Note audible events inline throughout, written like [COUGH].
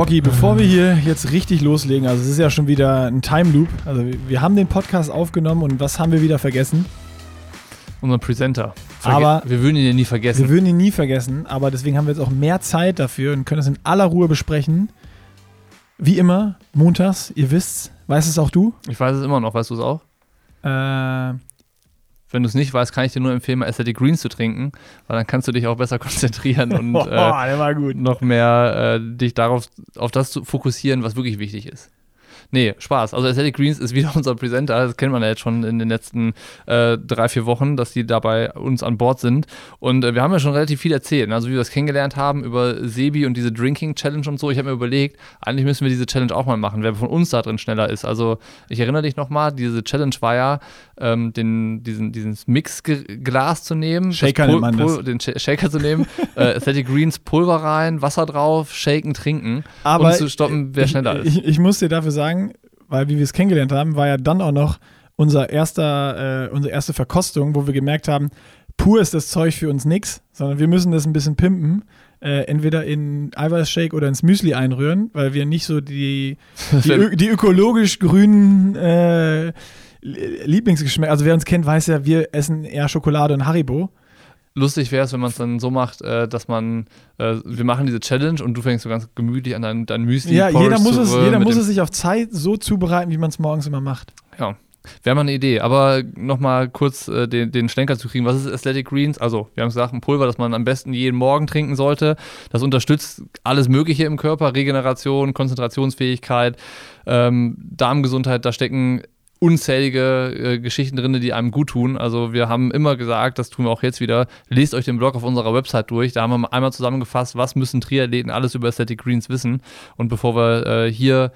Bocky, bevor wir hier jetzt richtig loslegen, also es ist ja schon wieder ein Time Loop. Also wir haben den Podcast aufgenommen und was haben wir wieder vergessen? Unseren Presenter. Verge aber wir würden ihn ja nie vergessen. Wir würden ihn nie vergessen, aber deswegen haben wir jetzt auch mehr Zeit dafür und können es in aller Ruhe besprechen. Wie immer, montags, ihr wisst's. Weißt es auch du? Ich weiß es immer noch, weißt du es auch? Äh, wenn du es nicht weißt, kann ich dir nur empfehlen, mal Athletic Greens zu trinken, weil dann kannst du dich auch besser [LAUGHS] konzentrieren und [LAUGHS] äh, noch mehr äh, dich darauf auf das zu fokussieren, was wirklich wichtig ist. Nee, Spaß. Also Aesthetic Greens ist wieder [LAUGHS] unser Presenter. Das kennt man ja jetzt schon in den letzten äh, drei, vier Wochen, dass die dabei uns an Bord sind. Und äh, wir haben ja schon relativ viel erzählt. Ne? Also wie wir das kennengelernt haben über Sebi und diese Drinking Challenge und so. Ich habe mir überlegt, eigentlich müssen wir diese Challenge auch mal machen, wer von uns da drin schneller ist. Also ich erinnere dich nochmal, diese Challenge war ja, ähm, den, diesen, dieses Mixglas zu nehmen. Shaker Pul nennt man das. Den Shaker zu nehmen, [LAUGHS] äh, Aesthetic Greens Pulver rein, Wasser drauf, shaken, trinken Aber und zu stoppen, wer schneller ist. Ich, ich muss dir dafür sagen, weil wie wir es kennengelernt haben, war ja dann auch noch unser erster, äh, unsere erste Verkostung, wo wir gemerkt haben, pur ist das Zeug für uns nichts, sondern wir müssen das ein bisschen pimpen. Äh, entweder in Eiweißshake oder ins Müsli einrühren, weil wir nicht so die, [LAUGHS] die, die ökologisch grünen äh, Lieblingsgeschmäcker, also wer uns kennt, weiß ja, wir essen eher Schokolade und Haribo lustig wäre es, wenn man es dann so macht, äh, dass man, äh, wir machen diese Challenge und du fängst so ganz gemütlich an dein, dein Müsli. Ja, jeder muss, zu, es, jeder muss es sich auf Zeit so zubereiten, wie man es morgens immer macht. Ja. Wäre mal eine Idee, aber nochmal kurz äh, den, den Schlenker zu kriegen. Was ist Athletic Greens? Also, wir haben gesagt, ein Pulver, das man am besten jeden Morgen trinken sollte. Das unterstützt alles Mögliche im Körper: Regeneration, Konzentrationsfähigkeit, ähm, Darmgesundheit. Da stecken unzählige äh, Geschichten drin, die einem gut tun. Also wir haben immer gesagt, das tun wir auch jetzt wieder, lest euch den Blog auf unserer Website durch. Da haben wir einmal zusammengefasst, was müssen Triathleten alles über Aesthetic Greens wissen. Und bevor wir äh, hier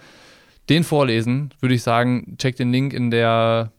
den vorlesen, würde ich sagen, checkt den Link in der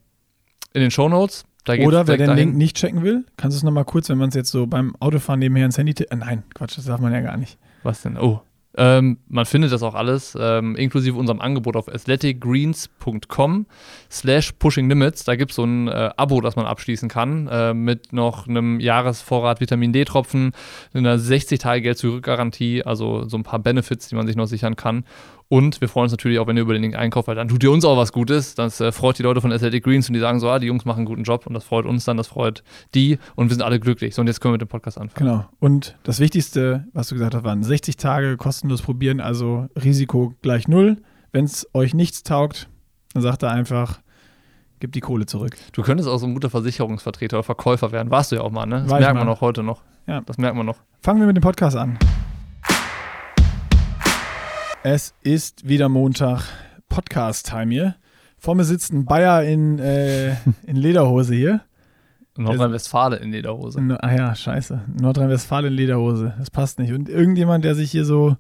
in den Show Notes. Oder wer den dahin. Link nicht checken will, kannst du es nochmal kurz, wenn man es jetzt so beim Autofahren nebenher ins Handy... Äh, nein, Quatsch, das darf man ja gar nicht. Was denn? Oh, ähm, man findet das auch alles, ähm, inklusive unserem Angebot auf athleticgreens.com slash pushing limits. Da gibt es so ein äh, Abo, das man abschließen kann, äh, mit noch einem Jahresvorrat Vitamin D-Tropfen, einer 60-Tage-Geld-Zurück-Garantie, also so ein paar Benefits, die man sich noch sichern kann. Und wir freuen uns natürlich auch, wenn ihr über den Link einkauft, weil dann tut ihr uns auch was Gutes. Das äh, freut die Leute von Athletic Greens und die sagen so, ah, die Jungs machen einen guten Job und das freut uns dann, das freut die und wir sind alle glücklich. So, und jetzt können wir mit dem Podcast anfangen. Genau. Und das Wichtigste, was du gesagt hast, waren 60 Tage kostenlos probieren, also Risiko gleich null. Wenn es euch nichts taugt, dann sagt er einfach, gib die Kohle zurück. Du könntest auch so ein guter Versicherungsvertreter oder Verkäufer werden. Warst du ja auch mal, ne? Das War merkt man auch heute noch. Ja. Das merkt man noch. Fangen wir mit dem Podcast an. Es ist wieder Montag, Podcast-Time hier. Vor mir sitzt ein Bayer in, äh, in Lederhose hier. Nordrhein-Westfalen in Lederhose. No, ah ja, scheiße. Nordrhein-Westfalen in Lederhose. Das passt nicht. Und irgendjemand, der sich hier so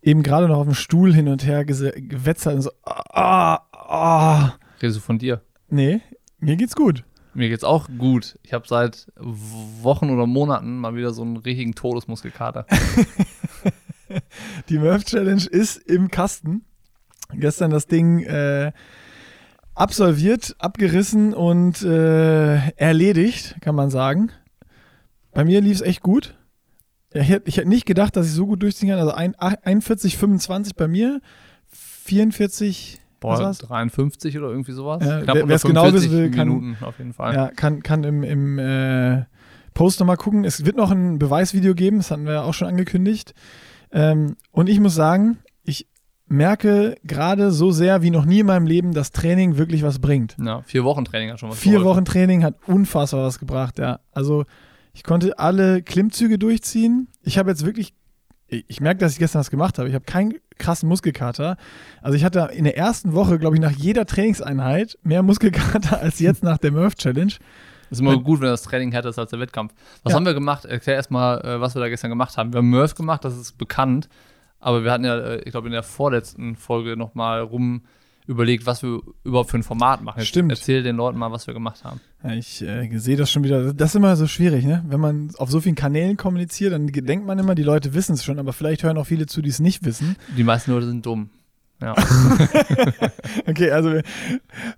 eben gerade noch auf dem Stuhl hin und her gewetzert und so. Ah, ah. Redest du von dir? Nee, mir geht's gut. Mir geht's auch gut. Ich habe seit Wochen oder Monaten mal wieder so einen richtigen Todesmuskelkater. [LAUGHS] [LAUGHS] die Murph Challenge ist im Kasten. Gestern das Ding äh, absolviert, abgerissen und äh, erledigt, kann man sagen. Bei mir lief es echt gut. Ich hätte, ich hätte nicht gedacht, dass ich so gut durchziehen kann. Also 41, 25 bei mir, 44. Boah, 53 oder irgendwie sowas. Ja, wer es genau wissen will, kann, Minuten auf jeden Fall. Ja, kann, kann im, im äh, Post nochmal gucken. Es wird noch ein Beweisvideo geben, das hatten wir ja auch schon angekündigt. Ähm, und ich muss sagen, ich merke gerade so sehr wie noch nie in meinem Leben, dass Training wirklich was bringt. Ja, vier Wochen Training hat schon was Vier geholfen. Wochen Training hat unfassbar was gebracht, ja. Also ich konnte alle Klimmzüge durchziehen. Ich habe jetzt wirklich, ich merke, dass ich gestern was gemacht habe. Ich habe keinen krassen Muskelkater. Also ich hatte in der ersten Woche, glaube ich, nach jeder Trainingseinheit mehr Muskelkater [LAUGHS] als jetzt nach der Murph Challenge. Das ist immer gut, wenn das Training hättest als der Wettkampf. Was ja. haben wir gemacht? Erklär erstmal, äh, was wir da gestern gemacht haben. Wir haben Murph gemacht, das ist bekannt. Aber wir hatten ja, äh, ich glaube, in der vorletzten Folge nochmal rum überlegt, was wir überhaupt für ein Format machen. Stimmt. Erzähl den Leuten mal, was wir gemacht haben. Ja, ich äh, sehe das schon wieder. Das ist immer so schwierig, ne? Wenn man auf so vielen Kanälen kommuniziert, dann denkt man immer, die Leute wissen es schon, aber vielleicht hören auch viele zu, die es nicht wissen. Die meisten Leute sind dumm. Ja. [LAUGHS] okay, also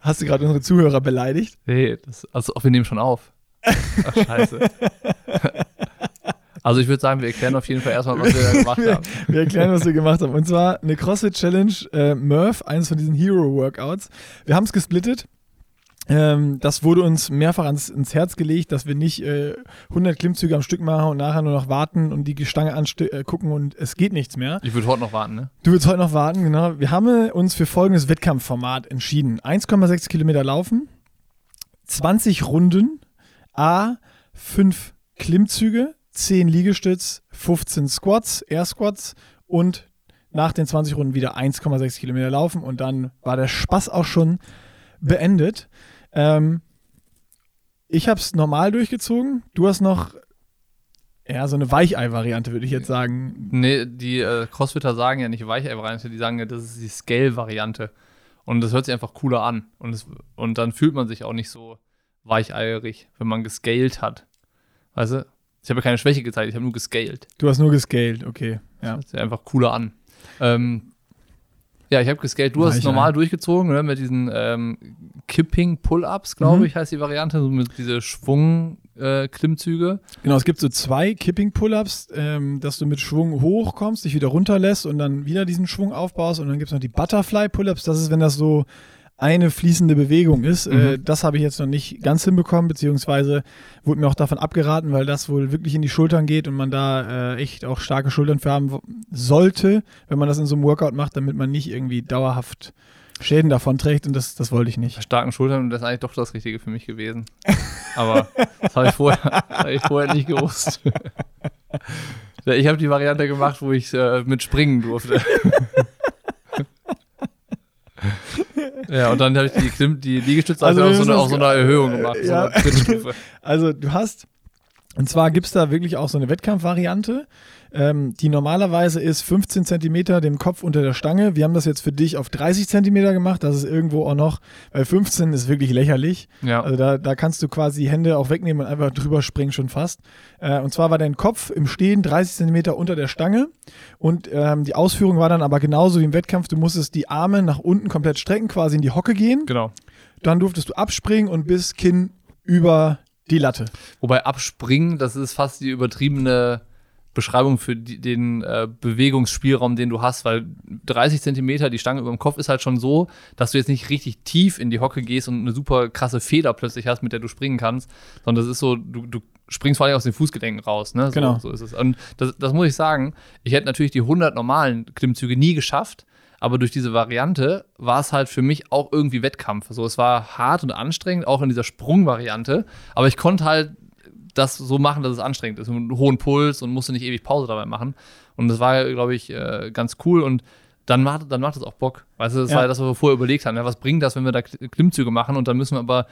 hast du gerade unsere Zuhörer beleidigt? Nee, das, also wir nehmen schon auf. Ach, scheiße. [LAUGHS] Also ich würde sagen, wir erklären auf jeden Fall erstmal, was wir da gemacht haben. Wir erklären, was wir gemacht haben. Und zwar eine CrossFit-Challenge äh, Murph, eines von diesen Hero-Workouts. Wir haben es gesplittet. Ähm, das wurde uns mehrfach ans, ins Herz gelegt, dass wir nicht äh, 100 Klimmzüge am Stück machen und nachher nur noch warten und die Stange angucken äh, und es geht nichts mehr. Ich würde heute noch warten, ne? Du würdest heute noch warten, genau. Wir haben uns für folgendes Wettkampfformat entschieden. 1,6 Kilometer laufen, 20 Runden, A, 5 Klimmzüge, 10 Liegestütz, 15 Squats, Air Squats und nach den 20 Runden wieder 1,6 Kilometer laufen und dann war der Spaß auch schon beendet. Ähm, ich habe es normal durchgezogen. Du hast noch ja, so eine Weichei-Variante, würde ich jetzt sagen. Nee, die äh, Crossfitter sagen ja nicht Weichei-Variante, die sagen ja, das ist die Scale-Variante. Und das hört sich einfach cooler an. Und, es, und dann fühlt man sich auch nicht so weicheierig, wenn man gescaled hat. Weißt du? Ich habe ja keine Schwäche gezeigt, ich habe nur gescaled. Du hast nur gescaled, okay. Ja. Das hört sich einfach cooler an. Ähm, ja, ich habe gescaled. Du hast es normal durchgezogen, ne, mit diesen ähm, Kipping Pull-Ups, glaube mhm. ich, heißt die Variante, so mit diese Schwung-Klimmzüge. Äh, genau, es gibt so zwei Kipping Pull-Ups, ähm, dass du mit Schwung hochkommst, dich wieder runterlässt und dann wieder diesen Schwung aufbaust. Und dann gibt es noch die Butterfly Pull-Ups. Das ist, wenn das so eine fließende Bewegung ist. Äh, mhm. Äh, das habe ich jetzt noch nicht ganz hinbekommen, beziehungsweise wurde mir auch davon abgeraten, weil das wohl wirklich in die Schultern geht und man da äh, echt auch starke Schultern für haben sollte, wenn man das in so einem Workout macht, damit man nicht irgendwie dauerhaft Schäden davon trägt und das, das wollte ich nicht. Starken Schultern, das ist eigentlich doch das Richtige für mich gewesen. Aber das habe ich, vorher, [LAUGHS] hab ich vorher nicht gewusst. [LAUGHS] Ich habe die Variante gemacht, wo ich äh, mit springen durfte. [LAUGHS] Ja, und dann habe ich die, die Liegestütze also auf, so eine, auf so einer Erhöhung gemacht, ja. so einer [LAUGHS] Also du hast, und zwar gibt es da wirklich auch so eine Wettkampfvariante ähm, die normalerweise ist 15 Zentimeter dem Kopf unter der Stange. Wir haben das jetzt für dich auf 30 Zentimeter gemacht. Das ist irgendwo auch noch, weil 15 ist wirklich lächerlich. Ja. Also da, da kannst du quasi die Hände auch wegnehmen und einfach drüber springen schon fast. Äh, und zwar war dein Kopf im Stehen 30 Zentimeter unter der Stange und ähm, die Ausführung war dann aber genauso wie im Wettkampf. Du musstest die Arme nach unten komplett strecken, quasi in die Hocke gehen. Genau. Dann durftest du abspringen und bis Kinn über die Latte. Wobei abspringen, das ist fast die übertriebene Beschreibung für die, den äh, Bewegungsspielraum, den du hast, weil 30 Zentimeter, die Stange über dem Kopf ist halt schon so, dass du jetzt nicht richtig tief in die Hocke gehst und eine super krasse Feder plötzlich hast, mit der du springen kannst, sondern das ist so, du, du springst vor allem aus den Fußgelenken raus, ne? So, genau. So ist es. Und das, das muss ich sagen, ich hätte natürlich die 100 normalen Klimmzüge nie geschafft, aber durch diese Variante war es halt für mich auch irgendwie Wettkampf. So, es war hart und anstrengend, auch in dieser Sprungvariante, aber ich konnte halt das so machen, dass es anstrengend ist. Mit einem hohen Puls und musste nicht ewig Pause dabei machen. Und das war, glaube ich, äh, ganz cool. Und dann macht, dann macht es auch Bock. Weißt du, das ja. war das, was wir vorher überlegt haben. Ja, was bringt das, wenn wir da Klimmzüge machen und dann müssen wir aber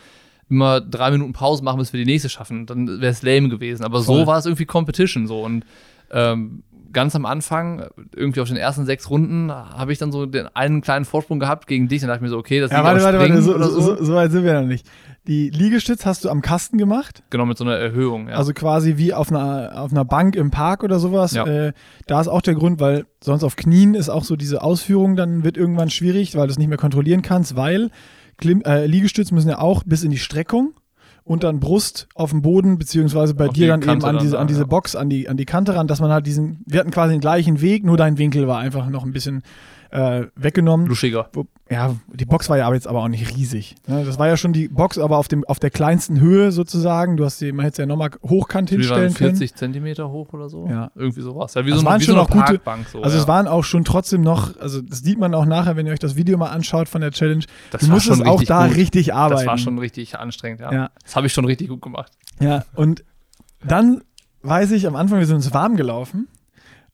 immer drei Minuten Pause machen, bis wir die nächste schaffen. Dann wäre es lame gewesen. Aber Voll. so war es irgendwie Competition so. Und ähm, ganz am Anfang, irgendwie auf den ersten sechs Runden, habe ich dann so den einen kleinen Vorsprung gehabt gegen dich. Dann dachte ich mir so, okay, das ja, warte, warte, warte, so, so. So, so, weit sind wir noch nicht. Die Liegestütz hast du am Kasten gemacht. Genau, mit so einer Erhöhung, ja. Also quasi wie auf einer, auf einer Bank im Park oder sowas. Ja. Äh, da ist auch der Grund, weil sonst auf Knien ist auch so diese Ausführung dann wird irgendwann schwierig, weil du es nicht mehr kontrollieren kannst, weil Klim äh, Liegestütz müssen ja auch bis in die Streckung und dann Brust auf dem Boden, beziehungsweise bei auf dir dann Kante eben an diese, an diese Box, an die, an die Kante ran, dass man halt diesen, wir hatten quasi den gleichen Weg, nur dein Winkel war einfach noch ein bisschen äh, weggenommen. Luschiger. Ja, die Box war ja aber jetzt aber auch nicht riesig. Ne? Das war ja schon die Box, aber auf, dem, auf der kleinsten Höhe sozusagen. Du hast die, man hätte ja nochmal hochkant hinstellen 40 können. 40 Zentimeter hoch oder so. Ja. Irgendwie sowas. Ja, wie also so, waren wie schon so eine auch Parkbank. So, also ja. es waren auch schon trotzdem noch, also das sieht man auch nachher, wenn ihr euch das Video mal anschaut von der Challenge. Das du musstest auch da gut. richtig arbeiten. Das war schon richtig anstrengend, ja. ja. Das habe ich schon richtig gut gemacht. Ja, und dann weiß ich, am Anfang, wir sind uns warm gelaufen.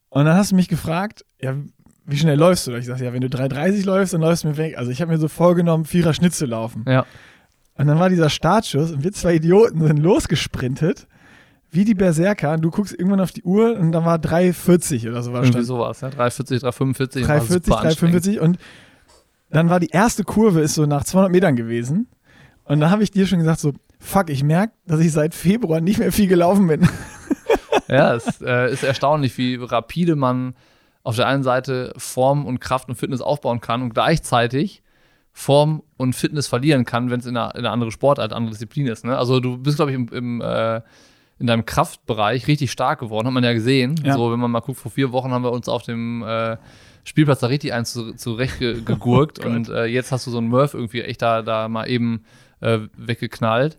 Und dann hast du mich gefragt, ja, wie schnell läufst du? Ich sage, ja, wenn du 3,30 läufst, dann läufst du mir weg. Also ich habe mir so vorgenommen, Vierer Schnitt zu laufen. Ja. Und dann war dieser Startschuss und wir zwei Idioten sind losgesprintet, wie die Berserker. Und du guckst irgendwann auf die Uhr und dann war 3,40 oder so. War Irgendwie sowas, ja. 3,40, 3,45. 3,40, 3,45 und dann war die erste Kurve ist so nach 200 Metern gewesen. Und da habe ich dir schon gesagt so, fuck, ich merke, dass ich seit Februar nicht mehr viel gelaufen bin. [LAUGHS] Ja, es äh, ist erstaunlich, wie rapide man auf der einen Seite Form und Kraft und Fitness aufbauen kann und gleichzeitig Form und Fitness verlieren kann, wenn es in, in eine, andere Sportart, andere Disziplin ist. Ne? Also du bist, glaube ich, im, im äh, in deinem Kraftbereich richtig stark geworden, hat man ja gesehen. Ja. So, wenn man mal guckt, vor vier Wochen haben wir uns auf dem äh, Spielplatz da richtig eins zu- zurecht ge gegurkt [LAUGHS] Oh und äh, jetzt hast du so einen Murph irgendwie echt da, da mal eben äh, weggeknallt.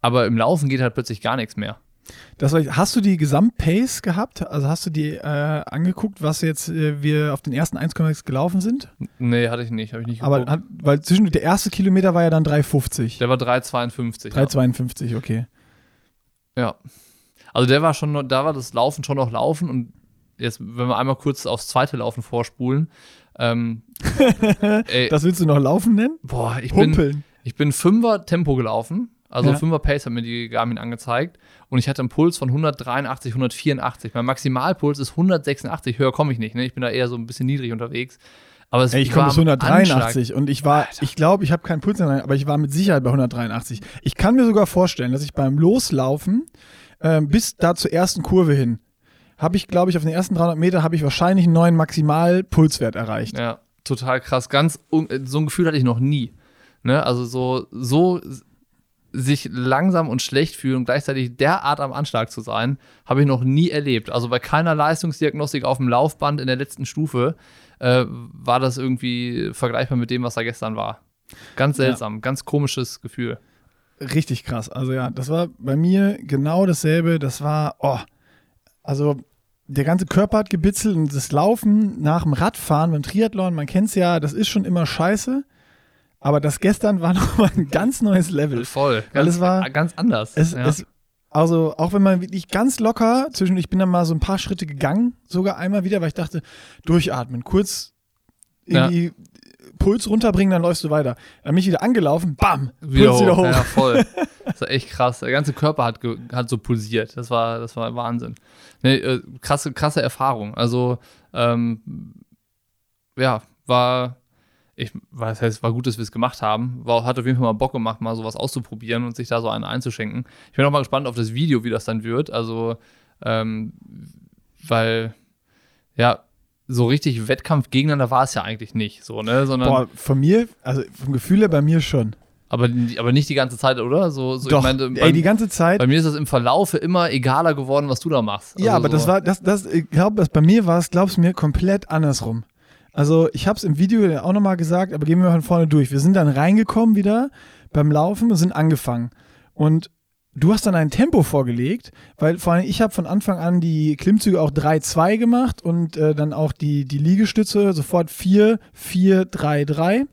Aber im Laufen geht halt plötzlich gar nichts mehr. Das war, hast du die Gesamtpace gehabt? Also hast du die äh, angeguckt, was jetzt äh, wir auf den ersten 1,6 gelaufen sind? Nee, hatte ich nicht, habe ich nicht Aber geguckt. hat, weil zwischen der erste Kilometer war ja dann 3,50. Der war 3,52. 3,52, okay. Ja. Also der war schon da war das Laufen schon noch Laufen und jetzt, wenn wir einmal kurz aufs zweite Laufen vorspulen, ähm, [LAUGHS] ey, Das willst du noch laufen nennen? boah, ich bin, Humpeln. ich bin Fünfer Tempo gelaufen, also Ja. Fünfer Pace hat mir die Garmin angezeigt und ich hatte einen Puls von 183, 184. Mein Maximalpuls ist 186, höher komme ich nicht, ne? Ich bin da eher so ein bisschen niedrig unterwegs. Aber es Ey, ich komme bis am Anschlag. 183 und ich war, ich glaube, ich habe keinen Puls, mehr, aber ich war mit Sicherheit bei 183. Ich kann mir sogar vorstellen, dass ich beim Loslaufen ähm, bis da zur ersten Kurve hin, habe ich, glaube ich, auf den ersten 300 Meter habe ich wahrscheinlich einen neuen Maximalpulswert erreicht. Ja, total krass. Ganz so ein Gefühl hatte ich noch nie. Ne? Also so, so sich langsam und schlecht fühlen und gleichzeitig derart am Anschlag zu sein, habe ich noch nie erlebt. Also bei keiner Leistungsdiagnostik auf dem Laufband in der letzten Stufe äh, war das irgendwie vergleichbar mit dem, was da gestern war. Ganz Ja. seltsam, ganz komisches Gefühl. Richtig krass. Also ja, das war bei mir genau dasselbe. Das war, oh, also der ganze Körper hat gebitzelt und das Laufen nach dem Radfahren beim Triathlon, man kennt es ja, das ist schon immer scheiße. Aber das gestern war [LAUGHS] nochmal ein ganz neues Level. Voll. Weil Ganz, es war- ganz anders. Es, ja. es, also auch wenn man wirklich ganz locker zwischen, ich bin dann mal so ein paar Schritte gegangen, sogar einmal wieder, weil ich dachte, durchatmen, kurz irgendwie Puls runterbringen, dann läufst du weiter. Dann bin ich wieder angelaufen, bam, wieder Puls hoch. wieder hoch. Ja, voll. [LAUGHS] Das war echt krass. Der ganze Körper hat, hat so pulsiert. Das war, das war Wahnsinn. Nee, äh, krasse, krasse Erfahrung. Also, ähm, ja, war, ich weiß, heißt, war gut, dass wir es gemacht haben. War, hat auf jeden Fall mal Bock gemacht, mal sowas auszuprobieren und sich da so einen einzuschenken. Ich bin auch mal gespannt auf das Video, wie das dann wird. Also, ähm, weil, ja, so richtig Wettkampf gegeneinander war es ja eigentlich nicht, so, ne, sondern, Boah, von mir, also vom Gefühl her bei mir schon. aber, aber nicht die ganze Zeit, oder? So, so Doch, ich meine, ey, beim- die ganze Zeit. bei mir ist das im Verlaufe immer egaler geworden, was du da machst. Ja, Also aber das so- war, das, das, ich glaube, das bei mir war es, glaubst du mir, komplett andersrum. Also ich habe es im Video ja auch nochmal gesagt, aber gehen wir von vorne durch. Wir sind dann reingekommen wieder beim Laufen und sind angefangen. Und du hast dann ein Tempo vorgelegt, weil vor allem ich habe von Anfang an die Klimmzüge auch 3-2 gemacht und äh, dann auch die, die Liegestütze sofort 4, 4, 3, 3.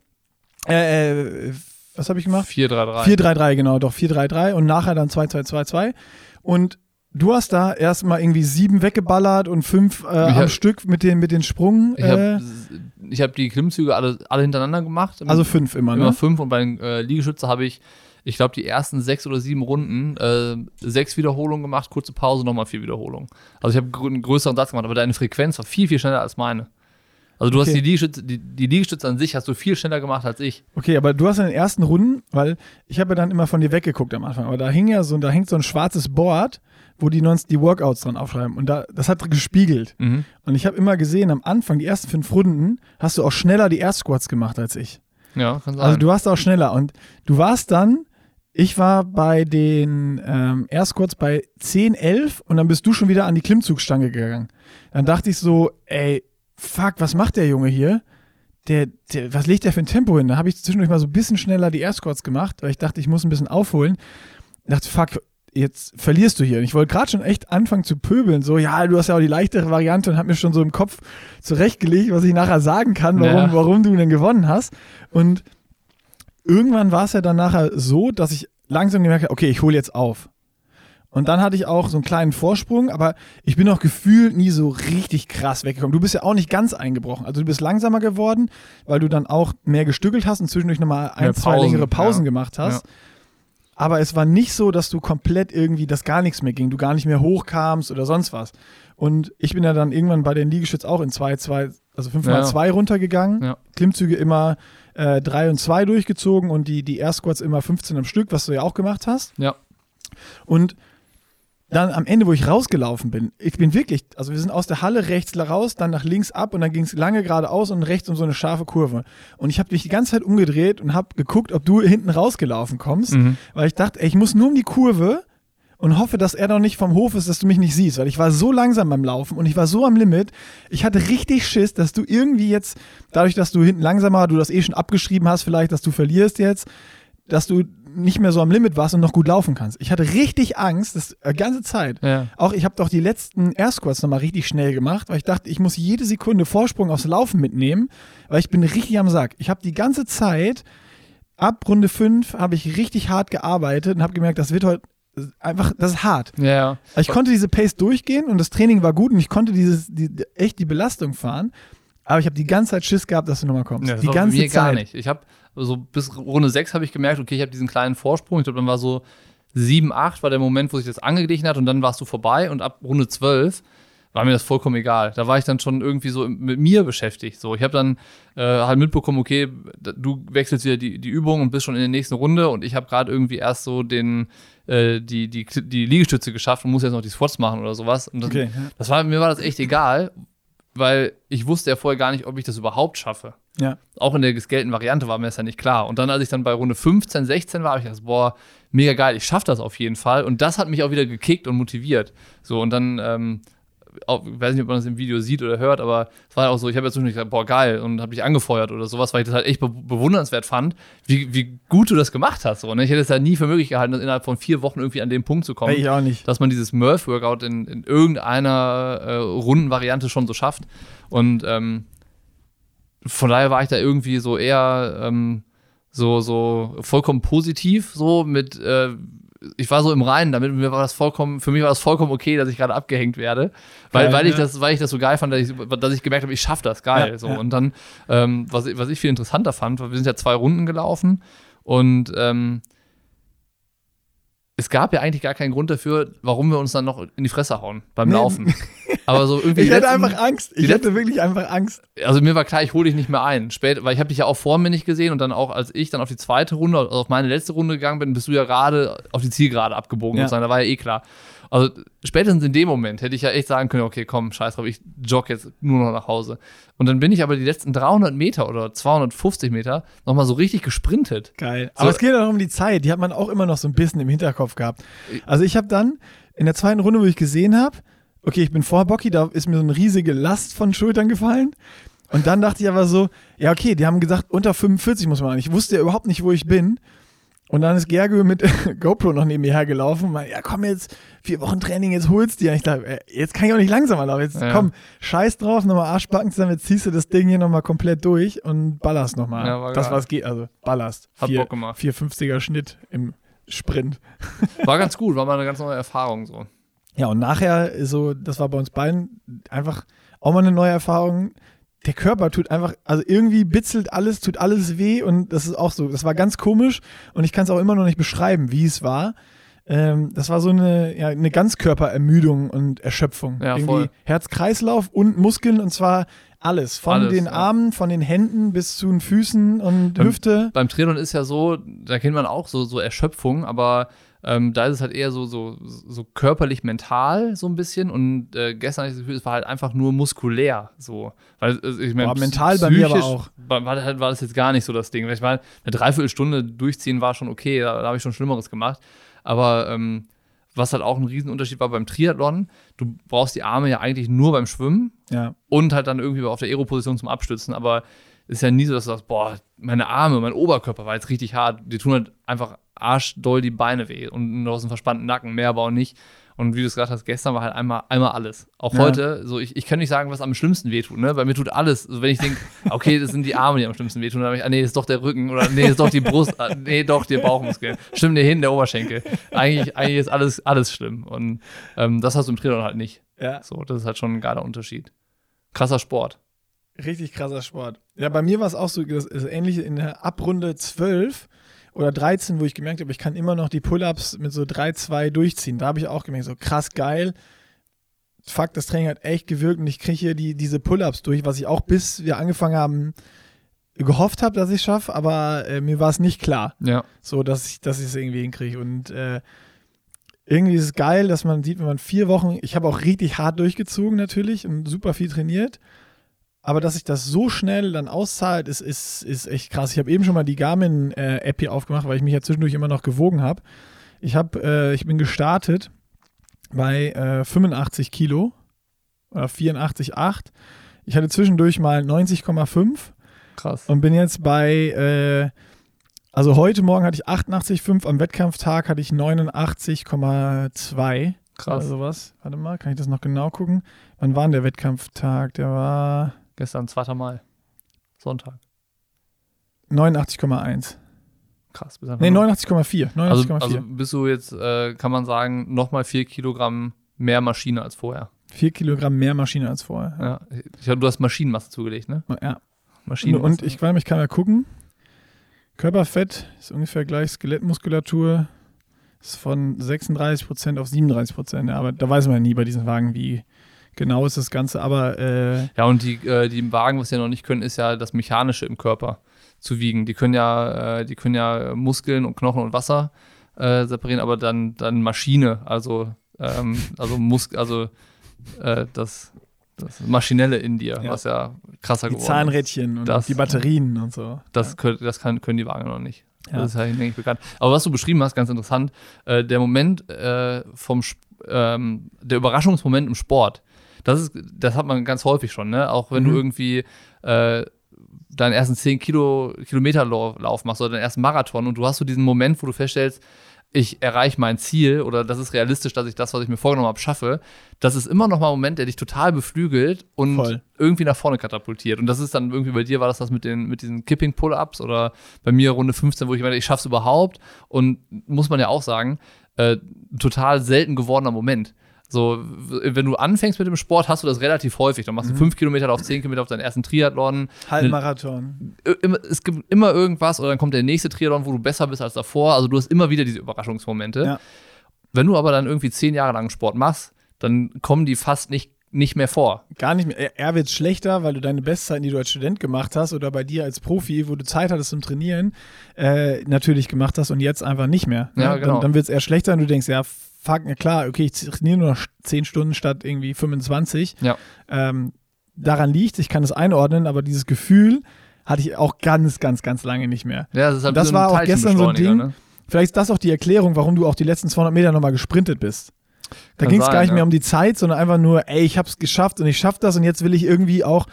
Äh, äh, was habe ich gemacht? 4-3-3. 4-3-3, genau, doch 4-3-3 und nachher dann 2-2-2-2. Und du hast da erstmal irgendwie sieben weggeballert und fünf äh, Ich am hab- Stück mit den, mit den Sprung. Ich Äh, habe ich hab die Klimmzüge alle, alle hintereinander gemacht. also fünf immer, immer ne? fünf und bei den äh, Liegestütze habe ich, ich glaube, die ersten sechs oder sieben Runden äh, sechs Wiederholungen gemacht, kurze Pause, nochmal vier Wiederholungen. Also ich habe einen größeren Satz gemacht, aber deine Frequenz war viel, viel schneller als meine. Also du Okay. hast die Liegestütze, die, die Liegestütze an sich hast du viel schneller gemacht als ich. Okay, aber du hast in den ersten Runden, weil ich habe ja dann immer von dir weggeguckt am Anfang, aber da hing ja so, da hängt so ein schwarzes Board, wo die uns die Workouts dran aufschreiben und da, das hat gespiegelt. Mhm. Und ich habe immer gesehen, am Anfang, die ersten fünf Runden, hast du auch schneller die Air Squats gemacht als ich. Ja, kann sein. Also du warst auch schneller und du warst dann, ich war bei den ähm, erst kurz bei 10, 11 und dann bist du schon wieder an die Klimmzugstange gegangen. Dann dachte ich so, ey, fuck, was macht der Junge hier? Der, der, was legt der für ein Tempo hin? Da habe ich zwischendurch mal so ein bisschen schneller die Air Squats gemacht, weil ich dachte, ich muss ein bisschen aufholen. Ich dachte, fuck, jetzt verlierst du hier. Und ich wollte gerade schon echt anfangen zu pöbeln. So, ja, du hast ja auch die leichtere Variante und habe mir schon so im Kopf zurechtgelegt, was ich nachher sagen kann, warum, Ja. warum du denn gewonnen hast. Und irgendwann war es ja dann nachher so, dass ich langsam gemerkt habe, okay, ich hole jetzt auf. Und dann hatte ich auch so einen kleinen Vorsprung, aber ich bin auch gefühlt nie so richtig krass weggekommen. Du bist ja auch nicht ganz eingebrochen. Also du bist langsamer geworden, weil du dann auch mehr gestückelt hast und zwischendurch nochmal ein, zwei längere Pausen ja. gemacht hast. Ja. Aber es war nicht so, dass du komplett irgendwie, dass gar nichts mehr ging, du gar nicht mehr hochkamst oder sonst was. Und ich bin ja dann irgendwann bei den Liegestütz auch in 2, 2, also 5 mal Ja. 2 runtergegangen. Ja. Klimmzüge immer 3 und 2 durchgezogen und die, die Air Squats immer 15 am Stück, was du ja auch gemacht hast. Ja. Und dann am Ende, wo ich rausgelaufen bin, ich bin wirklich, also wir sind aus der Halle rechts raus, dann nach links ab und dann ging es lange geradeaus und rechts um so eine scharfe Kurve. Und ich habe mich die ganze Zeit umgedreht und habe geguckt, ob du hinten rausgelaufen kommst, Mhm. weil ich dachte, ey, ich muss nur um die Kurve und hoffe, dass er noch nicht vom Hof ist, dass du mich nicht siehst, weil ich war so langsam beim Laufen und ich war so am Limit. Ich hatte richtig Schiss, dass du irgendwie jetzt, dadurch, dass du hinten langsamer, du das eh schon abgeschrieben hast, vielleicht, dass du verlierst jetzt, dass du nicht mehr so am Limit warst und noch gut laufen kannst. Ich hatte richtig Angst, das die ganze Zeit. Ja. Auch ich habe doch die letzten Air Squats nochmal richtig schnell gemacht, weil ich dachte, ich muss jede Sekunde Vorsprung aufs Laufen mitnehmen, weil ich bin richtig am Sack. Ich habe die ganze Zeit, ab Runde 5, habe ich richtig hart gearbeitet und habe gemerkt, das wird heute einfach, das ist hart. Ja. Also ich konnte diese Pace durchgehen und das Training war gut und ich konnte dieses, die, echt die Belastung fahren. Aber ich habe die ganze Zeit Schiss gehabt, dass du nochmal kommst. Ja, die ganze mir Zeit. gar nicht. Ich habe so bis Runde 6 habe ich gemerkt, okay, ich habe diesen kleinen Vorsprung. Ich glaube, dann war so 7, 8 war der Moment, wo sich das angeglichen hat und dann warst du vorbei und ab Runde 12 war mir das vollkommen egal. Da war ich dann schon irgendwie so mit mir beschäftigt. So, ich habe dann äh, halt mitbekommen, okay, du wechselst wieder die, die Übung und bist schon in der nächsten Runde und ich habe gerade irgendwie erst so den äh, die, die, die Liegestütze geschafft und muss jetzt noch die Squats machen oder sowas. Und das, Okay, das war, mir war das echt egal, weil ich wusste ja vorher gar nicht, ob ich das überhaupt schaffe Ja. auch in der gescalten Variante war mir das ja nicht klar. Und dann, als ich dann bei Runde 15, 16 war, habe ich gedacht, boah, mega geil, ich schaffe das auf jeden Fall. Und das hat mich auch wieder gekickt und motiviert. So, und dann, ähm, auch, ich weiß nicht, ob man das im Video sieht oder hört, aber es war auch so, ich habe jetzt zwischendurch gesagt, boah, geil, und habe dich angefeuert oder sowas, weil ich das halt echt be bewundernswert fand, wie, wie gut du das gemacht hast. So, ne? Ich hätte es ja nie für möglich gehalten, innerhalb von vier Wochen irgendwie an den Punkt zu kommen Ich auch nicht. dass man dieses Murph-Workout in, in irgendeiner äh, Rundenvariante schon so schafft. Und ähm, von daher war ich da irgendwie so eher ähm, so, so vollkommen positiv, so mit, äh, ich war so im Reinen damit, mir war das vollkommen, für mich war das vollkommen okay, dass ich gerade abgehängt werde. Weil, Geil, weil, ich ja. das, weil ich das so geil fand, dass ich, dass ich gemerkt habe, ich schaffe das, geil. Ja, so. ja. Und dann, ähm, was, ich- was ich viel interessanter fand, wir sind ja zwei Runden gelaufen und ähm, es gab ja eigentlich gar keinen Grund dafür, warum wir uns dann noch in die Fresse hauen beim Nee. Laufen. Aber so irgendwie. [LAUGHS] Ich hatte letzten- einfach Angst. Ich hatte wirklich einfach Angst. also mir war klar, ich hole dich nicht mehr ein. Spät, weil ich habe dich ja auch vor mir nicht gesehen und dann auch, als ich dann auf die zweite Runde, also auf meine letzte Runde gegangen bin, bist du ja gerade auf die Zielgerade abgebogen. Ja. sozusagen. Da war ja eh klar. Also spätestens in dem Moment hätte ich ja echt sagen können, okay, komm, scheiß drauf, ich jogge jetzt nur noch nach Hause. Und dann bin ich aber die letzten 300 Meter oder 250 Meter nochmal so richtig gesprintet. Geil. So- Aber es geht auch um die Zeit. Die hat man auch immer noch so ein bisschen im Hinterkopf gehabt. Also ich habe dann in der zweiten Runde, wo ich gesehen habe, okay, ich bin vor Bocky, da ist mir so eine riesige Last von Schultern gefallen. Und dann dachte ich aber so, ja okay, die haben gesagt, unter 45 muss man. Ich wusste ja überhaupt nicht, wo ich bin. Und dann ist Gergo [LAUGHS] mit GoPro noch neben mir hergelaufen und meinte, ja komm jetzt, vier Wochen Training, jetzt holst du. Und ich dachte, äh, jetzt kann ich auch nicht langsamer laufen. Jetzt Ja. komm, scheiß drauf, nochmal Arschbacken zusammen, jetzt ziehst du das Ding hier nochmal komplett durch und ballerst nochmal. Ja, war das, was geht, also ballerst. Hat Vier- Bock gemacht. 450er Schnitt im Sprint. [LAUGHS] War ganz gut, war mal eine ganz neue Erfahrung so. Ja, und nachher so, das war bei uns beiden einfach auch mal eine neue Erfahrung. Der Körper tut einfach, also irgendwie bitzelt alles, tut alles weh und das ist auch so, das war ganz komisch und ich kann es auch immer noch nicht beschreiben, wie es war. Ähm, das war so eine, ja, eine Ganzkörperermüdung und Erschöpfung. Ja, irgendwie voll. Herz-Kreislauf und Muskeln und zwar alles. Von Alles, den ja. Armen, von den Händen bis zu den Füßen und Ähm, Hüfte. beim Triathlon ist ja so, da kennt man auch so, so Erschöpfung, aber ähm, da ist es halt eher so, so, so körperlich mental so ein bisschen und äh, gestern hatte ich das Gefühl, es war halt einfach nur muskulär so. Weil, also ich meine, Boah, mental bei mir aber auch. War, war, halt- war das jetzt gar nicht so das Ding. Weil Ich meine, eine Dreiviertelstunde durchziehen war schon okay, da, da habe ich schon Schlimmeres gemacht. Aber ähm, was halt auch ein Riesenunterschied war beim Triathlon, du brauchst die Arme ja eigentlich nur beim Schwimmen Ja. und halt dann irgendwie auf der Aero-Position zum Abstützen. Aber es ist ja nie so, dass du sagst, boah, meine Arme, mein Oberkörper war jetzt richtig hart. Die tun halt einfach arschdoll die Beine weh und du hast einen verspannten Nacken, mehr aber auch nicht. Und wie du es gesagt hast, gestern war halt einmal, einmal alles. Auch Ja. heute, so ich, ich kann nicht sagen, was am schlimmsten wehtut, ne? Bei mir tut alles. Also wenn ich denke, [LAUGHS] okay, das sind die Arme, die am schlimmsten wehtun, dann habe ich, ah nee, ist doch der Rücken oder nee, ist doch die Brust, ah, nee, doch die Bauchmuskeln. Stimmt, nee, hinten der Oberschenkel. Eigentlich, eigentlich ist alles, alles schlimm. Und ähm, das hast du im Triathlon halt nicht. Ja. So, das ist halt schon ein geiler Unterschied. Krasser Sport. Richtig krasser Sport. Ja, bei mir war es auch so, das ist ähnlich in der Abrunde 12 oder 13, wo ich gemerkt habe, ich kann immer noch die Pull-Ups mit so 3, 2 durchziehen. Da habe ich auch gemerkt, so krass geil. Fuck, das Training hat echt gewirkt und ich kriege hier die, diese Pull-Ups durch, was ich auch bis wir angefangen haben gehofft habe, dass ich schaffe, aber äh, mir war es nicht klar, Ja. so dass ich dass ich es irgendwie hinkriege und äh, irgendwie ist es geil, dass man sieht, wenn man vier Wochen, ich habe auch richtig hart durchgezogen natürlich und super viel trainiert, aber dass sich das so schnell dann auszahlt, ist, ist, ist echt krass. Ich habe eben schon mal die Garmin-App hier aufgemacht, weil ich mich ja zwischendurch immer noch gewogen habe. Ich, hab, äh, ich bin gestartet bei äh, 85 Kilo oder 84,8. Ich hatte zwischendurch mal 90,5 Krass. und bin jetzt bei, äh, also heute Morgen hatte ich 88,5, am Wettkampftag hatte ich 89,2. Krass. Oder sowas. Warte mal, kann ich das noch genau gucken? Wann war denn der Wettkampftag? Der war Gestern, 2. Mai. Sonntag. 89,1. Krass. Bis Nee, 89,4. 89,4. also, also bist du jetzt, äh, kann man sagen, nochmal 4 Kilogramm mehr Maschine als vorher. 4 Kilogramm mehr Maschine als vorher. Ja. Ich glaube, du hast Maschinenmasse zugelegt, ne? Ja. Maschinenmasse. und ich, mal, ich kann mal gucken. Körperfett ist ungefähr gleich Skelettmuskulatur. Ist von 36% auf 37%. Ja, aber da weiß man ja nie bei diesen Wagen, wie genau ist das Ganze. Aber äh, Ja, und die, äh, die im Wagen, was sie ja noch nicht können, ist ja das Mechanische im Körper zu wiegen. Die können ja, äh, die können ja Muskeln und Knochen und Wasser äh, separieren, aber dann, dann Maschine, also, ähm, also Mus also äh, das, das Maschinelle in dir, Ja. was ja krasser die geworden ist. Zahnrädchen und Das- die Batterien und so. Das, können, das kann, können die Wagen noch nicht. Ja. Das ist ja hinlänglich bekannt. Aber was du beschrieben hast, ganz interessant, äh, der Moment vom, Sp- ähm, der Überraschungsmoment im Sport, das, ist, das hat man ganz häufig schon, ne? Auch wenn Mhm. du irgendwie äh, deinen ersten 10 Kilo, Kilometer Lau- Lauf machst oder deinen ersten Marathon und du hast so diesen Moment, wo du feststellst, ich erreiche mein Ziel oder das ist realistisch, dass ich das, was ich mir vorgenommen habe, schaffe. Das ist immer noch mal ein Moment, der dich total beflügelt und Voll. irgendwie nach vorne katapultiert. Und das ist dann irgendwie bei dir, war das das mit, den, mit diesen Kipping-Pull-Ups oder bei mir Runde 15, wo ich meine, ich schaff's überhaupt. Und muss man ja auch sagen, äh, total selten gewordener Moment. So, wenn du anfängst mit dem Sport, hast du das relativ häufig. Dann machst du fünf Kilometer auf zehn Kilometer auf deinen ersten Triathlon. Halbmarathon. Immer- Es gibt immer irgendwas oder dann kommt der nächste Triathlon, wo du besser bist als davor. Also du hast immer wieder diese Überraschungsmomente. Ja. Wenn du aber dann irgendwie zehn Jahre lang Sport machst, dann kommen die fast nicht, nicht mehr vor. Gar nicht mehr. Er- Er wird schlechter, weil du deine Bestzeiten, die du als Student gemacht hast oder bei dir als Profi, wo du Zeit hattest zum Trainieren, äh, natürlich gemacht hast und jetzt einfach nicht mehr. ne? Ja, genau. Dann, dann wird es eher schlechter und du denkst, ja, fuck, na klar, okay, ich trainiere nur noch 10 Stunden statt irgendwie 25. Ja. Ähm, daran liegt, ich kann es einordnen, aber dieses Gefühl hatte ich auch ganz, ganz, ganz lange nicht mehr. Ja, das ist halt Das wie war auch gestern so ein Ding. Ne? Vielleicht ist das auch die Erklärung, warum du auch die letzten 200 Meter nochmal gesprintet bist. Da ging es gar nicht ja. mehr um die Zeit, sondern einfach nur, ey, ich hab's geschafft und ich schaff das und jetzt will ich irgendwie auch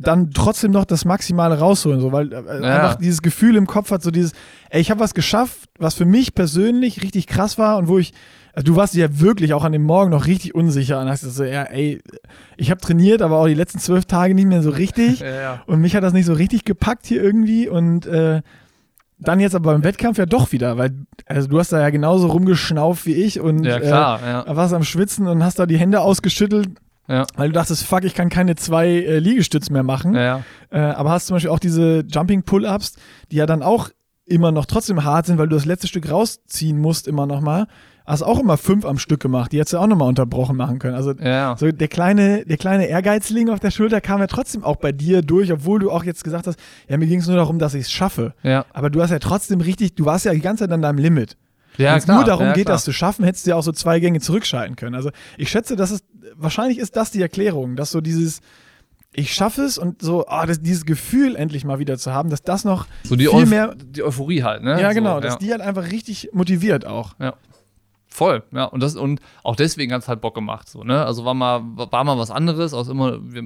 dann trotzdem noch das Maximale rausholen, so, weil äh, Ja. einfach dieses Gefühl im Kopf hat, so dieses, ey, ich habe was geschafft, was für mich persönlich richtig krass war und wo ich, du warst dir ja wirklich auch an dem Morgen noch richtig unsicher und hast so, ja, ey, ich habe trainiert, aber auch die letzten zwölf Tage nicht mehr so richtig [LAUGHS] Ja, ja. und mich hat das nicht so richtig gepackt hier irgendwie und äh, dann jetzt aber beim Wettkampf ja doch wieder, weil also du hast da ja genauso rumgeschnauft wie ich und ja, äh, klar. ja. warst am Schwitzen und hast da die Hände ausgeschüttelt, Ja. weil du dachtest, fuck, ich kann keine zwei äh, Liegestütze mehr machen. Ja, ja. Äh, aber hast zum Beispiel auch diese Jumping Pull-Ups, die ja dann auch immer noch trotzdem hart sind, weil du das letzte Stück rausziehen musst immer noch mal. Hast auch immer fünf am Stück gemacht, die hättest du auch noch mal unterbrochen machen können. Also ja, ja. so der kleine, der kleine Ehrgeizling auf der Schulter kam ja trotzdem auch bei dir durch, obwohl du auch jetzt gesagt hast, ja, mir ging es nur darum, dass ich es schaffe. ja. Aber du hast ja trotzdem richtig, du warst ja die ganze Zeit an deinem Limit. ja Wenn es nur darum ja, geht, das zu schaffen, hättest du ja auch so zwei Gänge zurückschalten können. Also ich schätze, dass es, wahrscheinlich ist das die Erklärung, dass so dieses, ich schaffe es und so, ah, das, dieses Gefühl endlich mal wieder zu haben, dass das noch so die, viel Euph mehr, die Euphorie halt, ne? ja so, genau, dass ja. die halt einfach richtig motiviert auch. Voll, ja. Und, das, und auch deswegen hat es halt Bock gemacht. So, ne? Also war mal, war mal was anderes, aus immer, wir,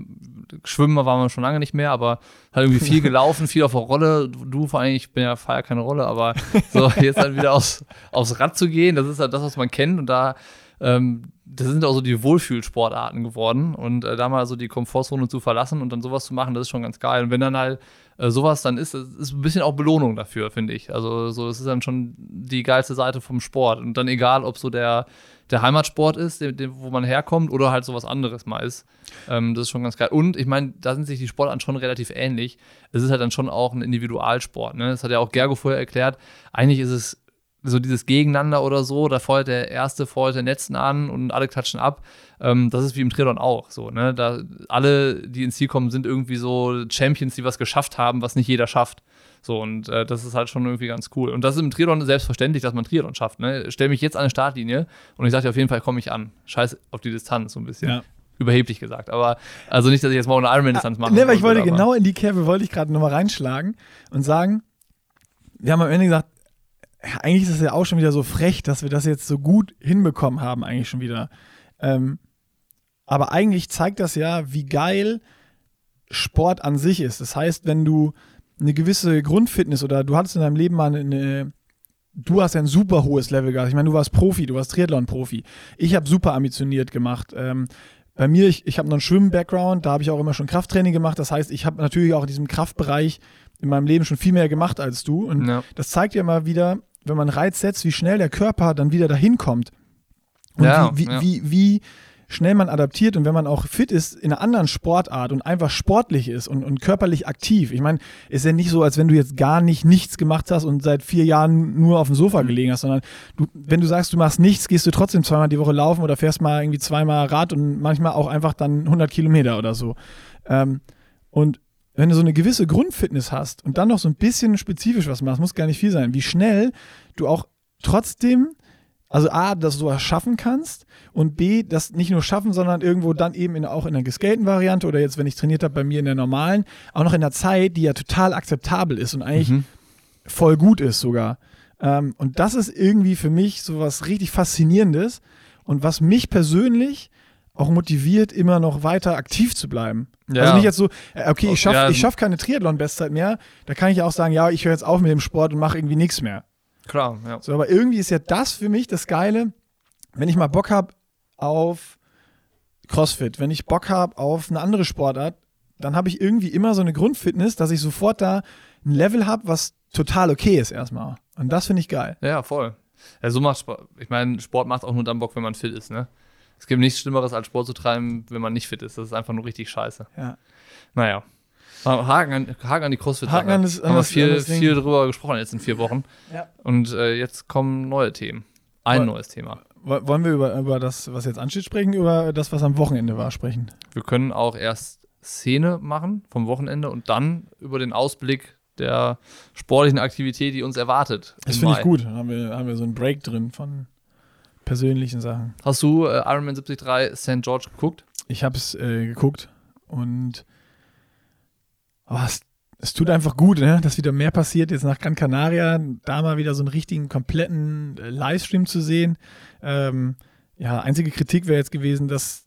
Schwimmen waren wir schon lange nicht mehr, aber halt irgendwie viel [LAUGHS] gelaufen, viel auf der Rolle. Du vor allem, ich bin ja feier keine Rolle, aber so [LAUGHS] jetzt dann wieder aufs, aufs Rad zu gehen, das ist halt das, was man kennt. Und da, ähm, das sind auch so die Wohlfühlsportarten geworden. Und äh, da mal so die Komfortzone zu verlassen und dann sowas zu machen, das ist schon ganz geil. Und wenn dann halt äh, sowas dann ist, das ist ein bisschen auch Belohnung dafür, finde ich. Also so, es ist dann schon die geilste Seite vom Sport. Und dann egal, ob so der, der Heimatsport ist, der, der, wo man herkommt, oder halt sowas anderes mal ist. Ähm, das ist schon ganz geil. Und ich meine, da sind sich die Sportarten schon relativ ähnlich. Es ist halt dann schon auch ein Individualsport. Ne? Das hat ja auch Gergo vorher erklärt. Eigentlich ist es so dieses Gegeneinander oder so, da feuert der Erste, feuert den Letzten an und alle klatschen ab. Ähm, das ist wie im Triathlon auch so, ne? Da alle, die ins Ziel kommen, sind irgendwie so Champions, die was geschafft haben, was nicht jeder schafft. So, und äh, das ist halt schon irgendwie ganz cool. Und das ist im Triathlon selbstverständlich, dass man Triathlon schafft. Ne? Stell mich jetzt an eine Startlinie und ich sage dir auf jeden Fall, komme ich an. Scheiß auf die Distanz so ein bisschen. Ja. Überheblich gesagt. Aber also nicht, dass ich jetzt morgen eine Ironman-Distanz mache. Ne, weil ich wollte aber- genau in die Kerbe, wollte ich gerade nochmal reinschlagen und sagen, wir haben am Ende gesagt, eigentlich ist es ja auch schon wieder so frech, dass wir das jetzt so gut hinbekommen haben, eigentlich schon wieder. Ähm, aber eigentlich zeigt das ja, wie geil Sport an sich ist. Das heißt, wenn du eine gewisse Grundfitness oder du hattest in deinem Leben mal eine, du hast ein super hohes Level gehabt. Ich meine, du warst Profi, du warst Triathlon-Profi. Ich habe super ambitioniert gemacht. Ähm, bei mir, ich, ich habe noch einen Schwimmen-Background, da habe ich auch immer schon Krafttraining gemacht. Das heißt, ich habe natürlich auch in diesem Kraftbereich in meinem Leben schon viel mehr gemacht als du. Und Ja. das zeigt ja mal wieder, wenn man Reiz setzt, wie schnell der Körper dann wieder dahin kommt. Und Ja, wie, wie, ja. wie, wie schnell man adaptiert und wenn man auch fit ist in einer anderen Sportart und einfach sportlich ist und, und körperlich aktiv. Ich meine, ist ja nicht so, als wenn du jetzt gar nicht nichts gemacht hast und seit vier Jahren nur auf dem Sofa Mhm. gelegen hast, sondern du, wenn du sagst, du machst nichts, gehst du trotzdem zweimal die Woche laufen oder fährst mal irgendwie zweimal Rad und manchmal auch einfach dann 100 Kilometer oder so. Ähm, und wenn du so eine gewisse Grundfitness hast und dann noch so ein bisschen spezifisch was machst, muss gar nicht viel sein, wie schnell du auch trotzdem, also A, dass du das schaffen kannst und B, das nicht nur schaffen, sondern irgendwo dann eben in, auch in der gescalten Variante oder jetzt, wenn ich trainiert habe, bei mir in der normalen, auch noch in der Zeit, die ja total akzeptabel ist und eigentlich Mhm. voll gut ist sogar. Ähm, und das ist irgendwie für mich so was richtig Faszinierendes und was mich persönlich auch motiviert, immer noch weiter aktiv zu bleiben. Ja. Also nicht jetzt so, äh, okay, ich schaffe Ja, ich schaff keine Triathlon-Bestzeit mehr, da kann ich ja auch sagen, ja, ich höre jetzt auf mit dem Sport und mache irgendwie nichts mehr. Klar, ja. So, aber irgendwie ist ja das für mich das Geile, wenn ich mal Bock habe auf CrossFit, wenn ich Bock habe auf eine andere Sportart, dann habe ich irgendwie immer so eine Grundfitness, dass ich sofort da ein Level habe, was total okay ist erstmal. Und das finde ich geil. Ja, voll. Ja, so macht Sport. Ich meine, Sport macht auch nur dann Bock, wenn man fit ist, ne? Es gibt nichts Schlimmeres, als Sport zu treiben, wenn man nicht fit ist. Das ist einfach nur richtig scheiße. Ja. Naja. Haken an, Haken an die crossfit Haken an das- an Haben wir viel, viel drüber gesprochen jetzt in vier Wochen. Ja. Und äh, jetzt kommen neue Themen. Ein Woll- neues Thema. Wo- Wollen wir über, über das, was jetzt ansteht, sprechen, über das, was am Wochenende war, sprechen? Wir können auch erst Szene machen vom Wochenende und dann über den Ausblick der sportlichen Aktivität, die uns erwartet. Das finde ich gut. Dann haben wir, haben wir so einen Break drin von persönlichen Sachen. Hast du äh, Ironman 73 St. George geguckt? Ich habe es äh, geguckt und oh, es, es tut einfach gut, ne? dass wieder mehr passiert. Jetzt nach Gran Canaria, da mal wieder so einen richtigen, kompletten äh, Livestream zu sehen. Ähm, ja, einzige Kritik wäre jetzt gewesen, dass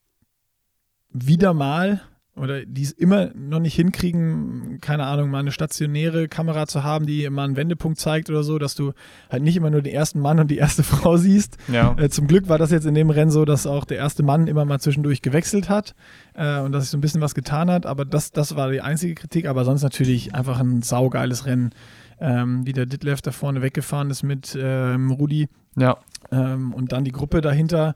wieder mal oder die es immer noch nicht hinkriegen, keine Ahnung, mal eine stationäre Kamera zu haben, die mal einen Wendepunkt zeigt oder so, dass du halt nicht immer nur den ersten Mann und die erste [LAUGHS] Frau siehst, Ja. äh, zum Glück war das jetzt in dem Rennen so, dass auch der erste Mann immer mal zwischendurch gewechselt hat äh, und dass sich so ein bisschen was getan hat. Aber das, das war die einzige Kritik. Aber sonst natürlich einfach ein saugeiles Rennen. Ähm, wie der Ditlev da vorne weggefahren ist mit ähm, Rudi Ja. ähm, und dann die Gruppe dahinter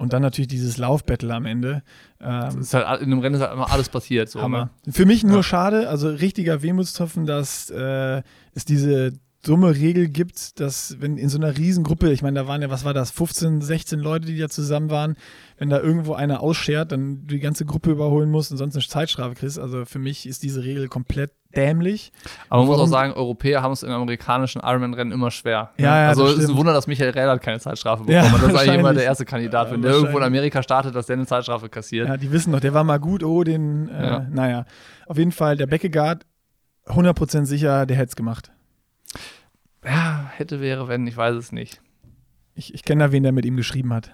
und dann natürlich dieses Laufbattle am Ende. Ähm, ist halt, in dem Rennen ist halt immer alles passiert. So, Hammer. ne? Für mich nur Ja. schade, also richtiger Wehmutstropfen, dass äh, es diese dumme Regel gibt, dass wenn in so einer Riesengruppe, ich meine, da waren ja, was war das, 15, 16 Leute, die da zusammen waren, wenn da irgendwo einer ausschert, dann du die ganze Gruppe überholen musst und sonst eine Zeitstrafe kriegst. Also für mich ist diese Regel komplett dämlich. Aber man muss auch sagen, Europäer haben es in amerikanischen Ironman-Rennen immer schwer. Ja, ja, also es ist ein. Wunder, dass Michael Rädert keine Zeitstrafe bekommen Ja. Das ist eigentlich immer der erste Kandidat. Ja, Wenn der irgendwo in. Amerika startet, dass der eine Zeitstrafe kassiert. Ja, die wissen doch, der war mal gut, oh, den, äh, Ja. naja. Auf jeden Fall, der Beckegaard, 100% sicher, der hätte es gemacht. Ja, hätte, wäre, wenn, ich weiß es nicht. Ich, ich kenne da wen, der mit ihm geschrieben hat.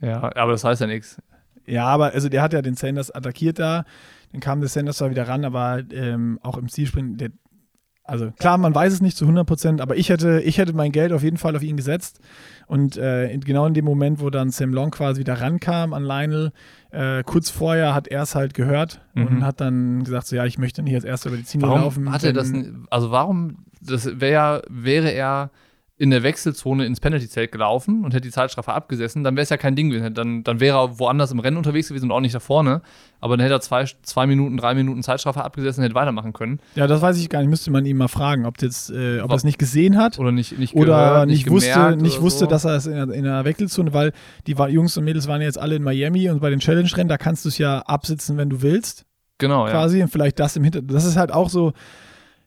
Ja, aber das heißt ja nichts. Ja, aber also der hat ja den Sanders attackiert da, dann kam der Sanders zwar wieder ran, aber ähm, auch im Zielsprint, der, also klar, man weiß es nicht zu 100 Prozent, aber ich hätte, ich hätte mein Geld auf jeden Fall auf ihn gesetzt und äh, in, genau in dem Moment, wo dann Sam Long quasi wieder rankam an Lionel, äh, kurz vorher hat er es halt gehört Mhm. und hat dann gesagt, so ja, ich möchte nicht als erster über die Warum laufen. hat er das Also warum, das wär, wäre er in der Wechselzone ins Penalty-Zelt gelaufen und hätte die Zeitstrafe abgesessen, dann wäre es ja kein Ding gewesen. Dann, dann wäre er woanders im Rennen unterwegs gewesen und auch nicht da vorne. Aber dann hätte er zwei, zwei Minuten, drei Minuten Zeitstrafe abgesessen und hätte weitermachen können. Ja, das weiß ich gar nicht, müsste man ihn mal fragen, ob, jetzt, äh, ob er es nicht gesehen hat. Oder nicht, nicht oder gehört, nicht, wusste, gemerkt nicht wusste, so. dass er es in, der- in der Wechselzone, weil die Jungs und Mädels waren jetzt alle in Miami und bei den Challenge-Rennen, da kannst du es ja absitzen, wenn du willst, Genau, ja. quasi. Und vielleicht das im Hintergrund. Das ist halt auch so,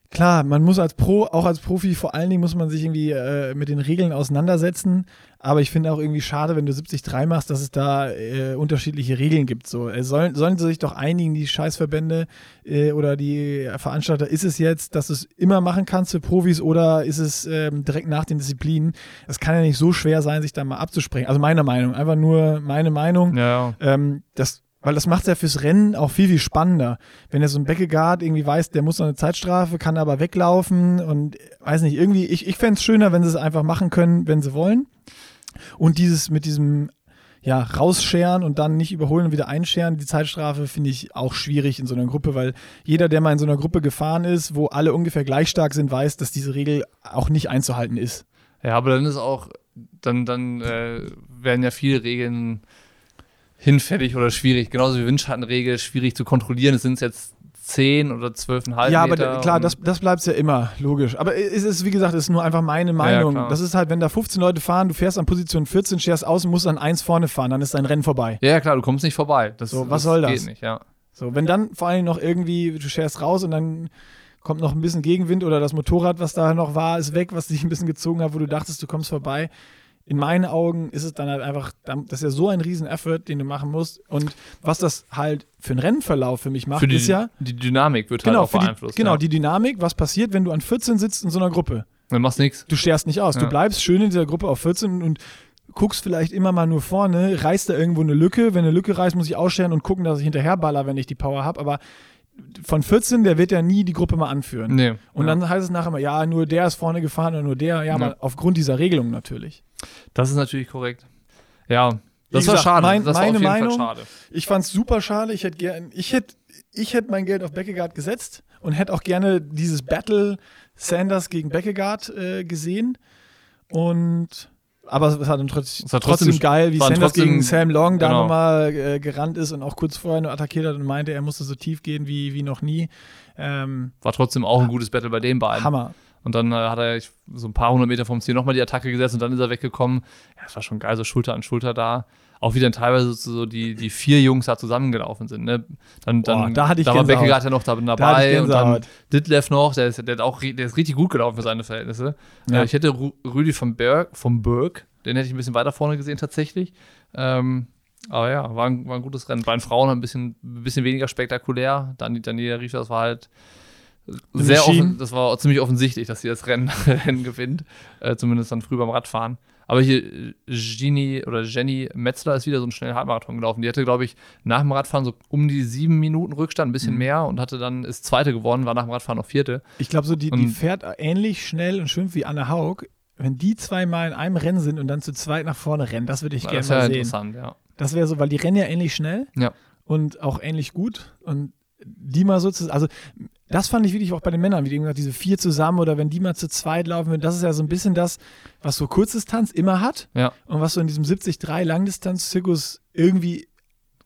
Klar, man muss als Pro, auch als Profi, vor allen Dingen muss man sich irgendwie äh, mit den Regeln auseinandersetzen. Aber ich finde auch irgendwie schade, wenn du 73 machst, dass es da äh, unterschiedliche Regeln gibt. So, äh, sollen, sollen sie sich doch einigen, die Scheißverbände äh, oder die Veranstalter, ist es jetzt, dass du es immer machen kannst für Profis oder ist es ähm, direkt nach den Disziplinen? Es kann ja nicht so schwer sein, sich da mal abzusprechen. Also meiner Meinung, einfach nur meine Meinung. Ja. Ähm, das weil das macht es ja fürs Rennen auch viel, viel spannender. Wenn er so ein Beckegaard irgendwie weiß, der muss noch eine Zeitstrafe, kann aber weglaufen und weiß nicht, irgendwie, ich, ich fände es schöner, wenn sie es einfach machen können, wenn sie wollen. Und dieses mit diesem ja, rausscheren und dann nicht überholen und wieder einscheren. Die Zeitstrafe finde ich auch schwierig in so einer Gruppe, weil jeder, der mal in so einer Gruppe gefahren ist, wo alle ungefähr gleich stark sind, weiß, dass diese Regel auch nicht einzuhalten ist. Ja, aber dann ist auch, dann, dann äh, werden ja viele Regeln hinfällig oder schwierig. Genauso wie Windschattenregel, schwierig zu kontrollieren. Es sind jetzt 10 oder 12,5 Ja, aber Meter klar, und- das, das bleibt ja immer, logisch. Aber es ist, wie gesagt, es ist nur einfach meine Meinung. klar. das ist halt, wenn da 15 Leute fahren, du fährst an Position 14, scherst aus und musst an 1 vorne fahren, dann ist dein Rennen vorbei. Ja, klar, du kommst nicht vorbei. Das, So, was das soll geht das? nicht, ja. So, wenn dann vor allem noch irgendwie, du scherst raus und dann kommt noch ein bisschen Gegenwind oder das Motorrad, was da noch war, ist weg, was dich ein bisschen gezogen hat, wo du dachtest, du kommst vorbei. In meinen Augen ist es dann halt einfach, das ist ja so ein riesen Effort, den du machen musst. Und was das halt für einen Rennverlauf für mich macht, Für die, ist ja, die Dynamik wird genau, halt auch für die, beeinflusst. genau, ja. die Dynamik, was passiert, wenn du an 14 sitzt in so einer Gruppe. Dann machst du nichts. Du scherst nicht aus. Du Ja. bleibst schön in dieser Gruppe auf 14 und guckst vielleicht immer mal nur vorne, reißt da irgendwo eine Lücke. Wenn eine Lücke reißt, muss ich ausscheren und gucken, dass ich hinterherballer, wenn ich die Power habe. Aber von 14, der wird ja nie die Gruppe mal anführen. Nee. Und ja. dann heißt es nachher mal, ja, nur der ist vorne gefahren und nur der. Ja, Ja. aufgrund dieser Regelung natürlich. Das ist natürlich korrekt. Ja, Wie das gesagt, war schade. mein- das war meine jeden Meinung- schade. Ich fand es super schade. Ich hätte gern, ich hätte, ich hätte mein Geld auf Beckegaard gesetzt und hätte auch gerne dieses Battle Sanders gegen Beckegaard äh, gesehen. Und aber es war dann trotz, Es war trotzdem, trotzdem- geil, wie Sanders trotzdem- gegen Sam Long da genau. nochmal äh, gerannt ist und auch kurz vorher nur attackiert hat und meinte, er musste so tief gehen wie, wie noch nie. Ähm, War trotzdem auch ein gutes Battle bei den beiden. Hammer. Und dann äh, hat er so ein paar hundert Meter vom Ziel nochmal die Attacke gesetzt und dann ist er weggekommen. Ja, das war schon geil, so Schulter an Schulter da. Auch wie dann teilweise so die, die vier Jungs da zusammengelaufen sind. Ne? Dann, dann, Boah, da hatte ich da war. Beckegaard ja noch da, Da dabei und dann. Ditlev noch, der ist, der, hat auch, der ist richtig gut gelaufen für seine Verhältnisse. Ja. Äh, ich hätte Rüdi von Berg, vom Berg, den hätte ich ein bisschen weiter vorne gesehen tatsächlich. Ähm, aber ja, war ein, war ein gutes Rennen. Bei den Frauen ein bisschen, ein bisschen weniger spektakulär. Dann Daniela Rief, das war halt sehr offen, das war ziemlich offensichtlich, dass sie das Rennen, [LAUGHS] Rennen gewinnt. Äh, zumindest dann früh beim Radfahren. Aber hier Gini oder Jenny Metzler ist wieder so einen schnellen Halbmarathon gelaufen. Die hatte, glaube ich, nach dem Radfahren so um die sieben Minuten Rückstand, ein bisschen Mhm. mehr und hatte dann, ist Zweite geworden, war nach dem Radfahren noch Vierte. Ich glaube, so die, die fährt ähnlich schnell und schwimmt wie Anne Haug. Wenn die zweimal in einem Rennen sind und dann zu zweit nach vorne rennen, das würde ich gerne das wäre sehen. interessant, ja. Das wäre so, weil die rennen ja ähnlich schnell Ja. und auch ähnlich gut. Und die mal so zu, also das fand ich wirklich auch bei den Männern, wie eben gesagt, diese vier zusammen oder wenn die mal zu zweit laufen würden, das ist ja so ein bisschen das, was so Kurzdistanz immer hat Ja. und was so in diesem 70-3 Langdistanz-Zirkus irgendwie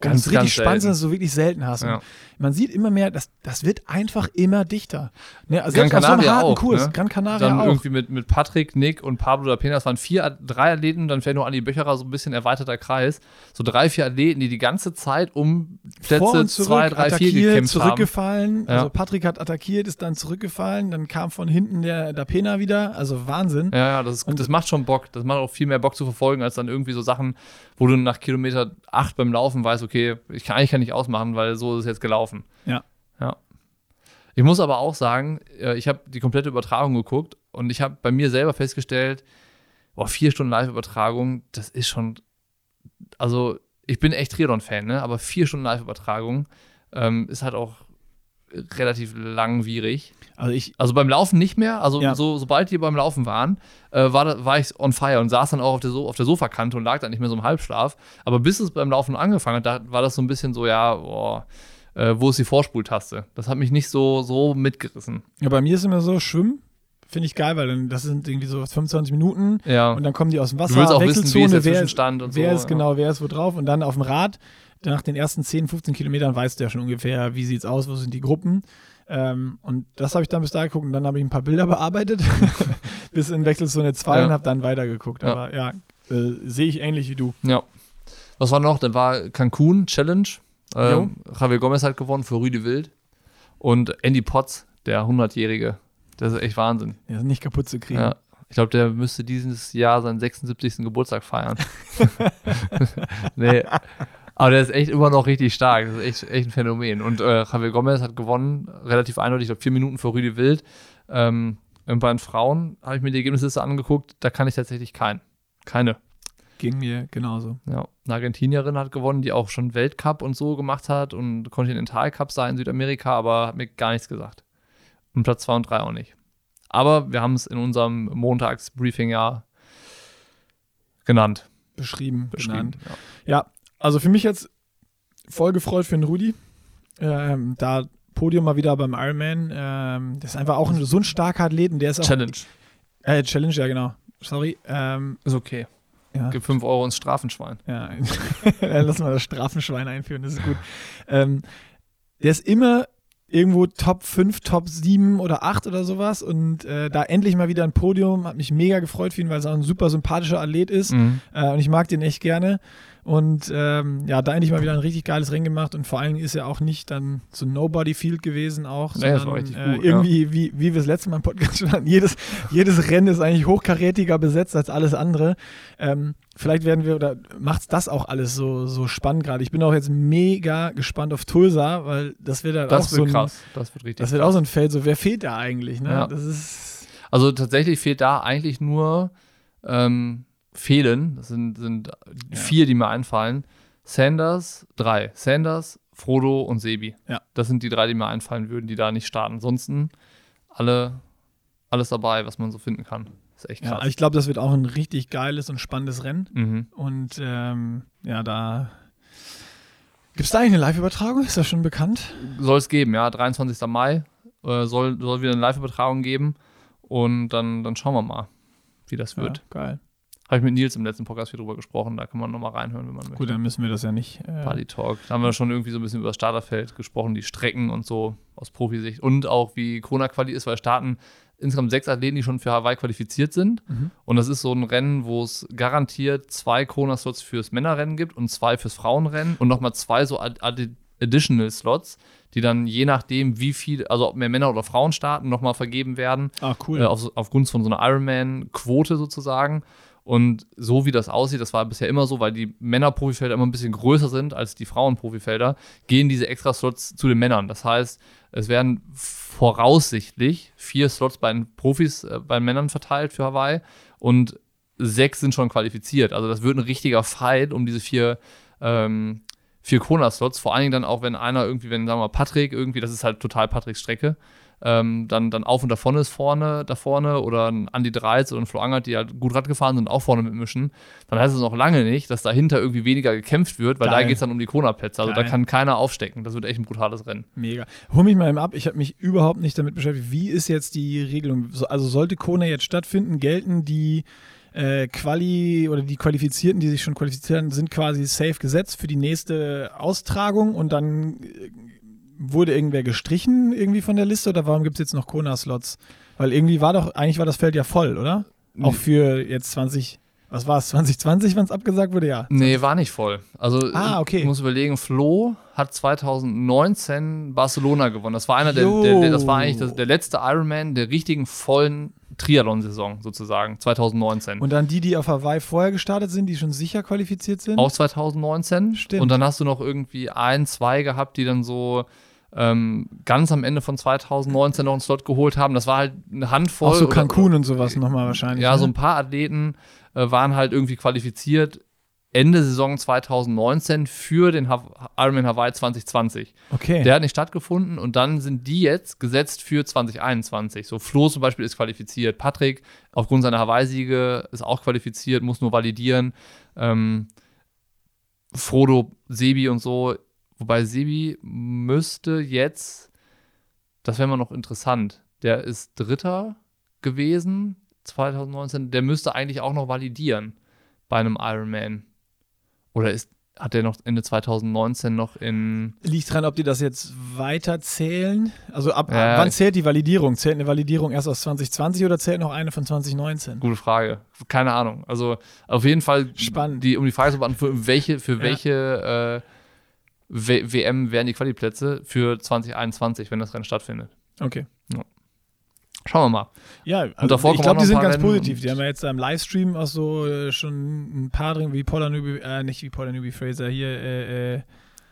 Ganz, ganz, richtig spannend dass du so wirklich selten hast. Ja. Man sieht immer mehr, das, das wird einfach immer dichter. Ne, also Gran selbst auf so einem Canaria harten auch, Kurs, ne? Gran Canaria Dann auch. irgendwie mit, mit Patrick, Nick und Pablo da Pena, das waren vier, drei Athleten, dann fällt noch Andi Böcherer so ein bisschen erweiterter Kreis. So drei, vier Athleten, die die ganze Zeit um Plätze zurück, zwei, drei, vier gekämpft haben. zurückgefallen. Ja. Also Patrick hat attackiert, ist dann zurückgefallen, dann kam von hinten der, der Pena wieder. Also Wahnsinn. Ja, ja, das, ist, Und- das macht schon Bock. Das macht auch viel mehr Bock zu verfolgen, als dann irgendwie so Sachen, wo du nach Kilometer acht beim Laufen weißt, okay, ich kann eigentlich kann nicht ausmachen, weil so ist es jetzt gelaufen. Ja. Ja. Ich muss aber auch sagen, äh, ich habe die komplette Übertragung geguckt und ich habe bei mir selber festgestellt, boah, vier Stunden Live-Übertragung, das ist schon, also ich bin echt Triathlon-Fan, ne? aber vier Stunden Live-Übertragung ähm, ist halt auch relativ langwierig. Also ich, Also beim Laufen nicht mehr. Also Ja. so, sobald die beim Laufen waren, äh, war, war ich on fire und saß dann auch auf der, so auf der Sofakante und lag dann nicht mehr so im Halbschlaf. Aber bis es beim Laufen angefangen hat, da war das so ein bisschen so, ja, boah, äh, wo ist die Vorspultaste? Das hat mich nicht so, so mitgerissen. ja, bei mir ist immer so, Schwimmen finde ich geil, weil dann, das sind irgendwie so 25 Minuten Ja. und dann kommen die aus dem Wasser, du willst auch wissen, wie ist der wer, Zwischenstand und wer so. ist genau, wer ist wo drauf und dann auf dem Rad, nach den ersten 10, 15 Kilometern weißt du ja schon ungefähr, wie sieht's aus, wo sind die Gruppen. Ähm, und das habe ich dann bis da geguckt und dann habe ich ein paar Bilder [LAUGHS] bearbeitet, [LAUGHS] bis in Wechselzone 2 Ja. und habe dann weitergeguckt. Ja. Aber ja, äh, sehe ich ähnlich wie du. Ja. Was war noch? Dann war Cancun Challenge. Ähm, Javier Gomez hat gewonnen für Rüde Wild. Und Andy Potts, der 100-Jährige, Das ist echt Wahnsinn. Der ist nicht kaputt zu kriegen. Ja. Ich glaube, der müsste dieses Jahr seinen 76. Geburtstag feiern. [LAUGHS] nee. Aber der ist echt immer noch richtig stark. Das ist echt, echt ein Phänomen. Und äh, Javier Gomez hat gewonnen, relativ eindeutig, ich glaube, vier Minuten vor Rüdi Wild. Ähm, bei den Frauen habe ich mir die Ergebnisliste angeguckt, da kann ich tatsächlich keinen. Keine. Ging mir genauso. Ja, eine Argentinierin hat gewonnen, die auch schon Weltcup und so gemacht hat und Kontinentalcup sei in Südamerika, aber hat mir gar nichts gesagt. Und Platz 2 und 3 auch nicht. Aber wir haben es in unserem Montagsbriefing ja genannt. Beschrieben, Beschrieben. benannt. Ja, also für mich jetzt voll gefreut für den Rudi. Ähm, da Podium mal wieder beim Ironman. Ähm, das ist einfach auch ein, so ein starker Athlet und der ist auch. Challenge. Äh, Challenge, ja, genau. Sorry. Ähm, Ist okay. ja. Gib 5 Euro ins Strafenschwein. Ja, dann [LAUGHS] lass mal das Strafenschwein einführen, das ist gut. Ähm, der ist immer irgendwo Top 5, Top 7 oder 8 oder sowas und äh, da endlich mal wieder ein Podium, hat mich mega gefreut für ihn, weil er auch ein super sympathischer Athlet ist Mhm. äh, und ich mag den echt gerne und ähm, ja, da endlich mal wieder ein richtig geiles Rennen gemacht und vor allen Dingen ist er auch nicht dann so Nobody Field gewesen auch, das sondern war richtig äh, gut, irgendwie, wie, wie wir es letztes Mal im Podcast schon hatten, jedes, jedes Rennen ist eigentlich hochkarätiger besetzt als alles andere. Ähm, vielleicht werden wir, oder macht's das auch alles so, so spannend gerade. Ich bin auch jetzt mega gespannt auf Tulsa, weil das wird halt auch Das so wird ein, krass. Das wird richtig das wird krass. auch so ein Feld, so wer fehlt da eigentlich, ne? Ja. Das ist, Also tatsächlich fehlt da eigentlich nur ähm, Fehlen. Das sind, sind vier, die mir einfallen. Sanders, drei. Sanders, Frodo und Sebi. Ja. Das sind die drei, die mir einfallen würden, die da nicht starten. Ansonsten alle, alles dabei, was man so finden kann. ist echt ja, krass. ich glaube, das wird auch ein richtig geiles und spannendes Rennen. mhm. Und ähm, ja, da. Gibt es da eigentlich eine Live-Übertragung? Ist das schon bekannt? Soll es geben, ja. 23. Mai äh, soll, soll wieder eine Live-Übertragung geben. Und dann, dann schauen wir mal, wie das wird. Ja, geil. Habe ich mit Nils im letzten Podcast viel drüber gesprochen. Da kann man nochmal reinhören, wenn man möchte. Gut, dann müssen wir das ja nicht. Äh, Party Talk. Da haben wir schon irgendwie so ein bisschen über das Starterfeld gesprochen, die Strecken und so aus Profisicht. Und auch wie Corona-Quali ist, weil starten insgesamt sechs Athleten, die schon für Hawaii qualifiziert sind. Mhm. Und das ist so ein Rennen, wo es garantiert zwei Corona-Slots fürs Männerrennen gibt und zwei fürs Frauenrennen und nochmal zwei so Ad Ad Additional Slots, die dann je nachdem, wie viel, also ob mehr Männer oder Frauen starten, nochmal vergeben werden Ah, cool. äh, auf, aufgrund von so einer Ironman-Quote sozusagen. Und so wie das aussieht, das war bisher immer so, weil die Männer-Profifelder immer ein bisschen größer sind als die Frauen-Profifelder, gehen diese Extra-Slots zu den Männern. Das heißt, es werden voraussichtlich vier Slots bei den Profis, äh, bei den Männern verteilt für Hawaii und sechs sind schon qualifiziert. Also das wird ein richtiger Fight um diese vier ähm, vier Kona-Slots, vor allen Dingen dann auch, wenn einer irgendwie, wenn, sagen wir mal, Patrick irgendwie, das ist halt total Patricks Strecke, ähm, dann, dann auf und davon ist vorne, da vorne oder ein Andi Dreiz oder ein Flo Angert, die halt gut Rad gefahren sind und auch vorne mitmischen, dann heißt es noch lange nicht, dass dahinter irgendwie weniger gekämpft wird, weil da Geil. geht es dann um die Kona-Plätze. Also Geil. da kann keiner aufstecken. Das wird echt ein brutales Rennen. Mega. Hol mich mal eben ab. Ich habe mich überhaupt nicht damit beschäftigt. Wie ist jetzt die Regelung? So, also sollte Kona jetzt stattfinden, gelten die äh, Quali oder die Qualifizierten, die sich schon qualifizieren, sind quasi safe gesetzt für die nächste Austragung und dann äh, wurde irgendwer gestrichen irgendwie von der Liste oder warum gibt es jetzt noch Kona-Slots? Weil irgendwie war doch, eigentlich war das Feld ja voll, oder? Auch für jetzt 20, was war es, 2020, wenn es abgesagt wurde? Ja. Nee, war nicht voll. Also Ah, okay. ich muss überlegen, Flo hat 2019 Barcelona gewonnen. Das war einer der, der, der das war eigentlich das, der letzte Ironman der richtigen vollen Triathlon-Saison sozusagen, 2019. Und dann die, die auf Hawaii vorher gestartet sind, die schon sicher qualifiziert sind? auch 2019. Stimmt. Und dann hast du noch irgendwie ein, zwei gehabt, die dann so ähm, ganz am Ende von 2019 noch einen Slot geholt haben. Das war halt eine Handvoll. Auch so oder- Cancun und sowas nochmal wahrscheinlich. Ja, ne? so ein paar Athleten äh, waren halt irgendwie qualifiziert Ende Saison 2019 für den Ha- Ironman Hawaii 2020. Okay. Der hat nicht stattgefunden und dann sind die jetzt gesetzt für 2021. So Flo zum Beispiel ist qualifiziert. Patrick aufgrund seiner Hawaii-Siege ist auch qualifiziert, muss nur validieren. Ähm, Frodo, Sebi und so. Wobei Sebi müsste jetzt, das wäre mal noch interessant, der ist Dritter gewesen 2019, der müsste eigentlich auch noch validieren bei einem Ironman. Oder ist, hat der noch Ende 2019 noch in Liegt dran, ob die das jetzt weiter zählen? Also ab Ja, wann zählt die Validierung? Zählt eine Validierung erst aus 2020 oder zählt noch eine von 2019? Gute Frage. Keine Ahnung. Also auf jeden Fall Spannend. Die, um die Frage zu beantworten, welche, für Ja. welche äh, W- WM wären die Quali-Plätze für 2021, wenn das Rennen stattfindet. Okay. Schauen wir mal. Ja, also ich glaube, die sind ganz Rennen. positiv. Die haben ja jetzt im Livestream auch so äh, schon ein paar drin, wie Paula Newby, äh, nicht wie Paula Newby Fraser, hier äh, äh,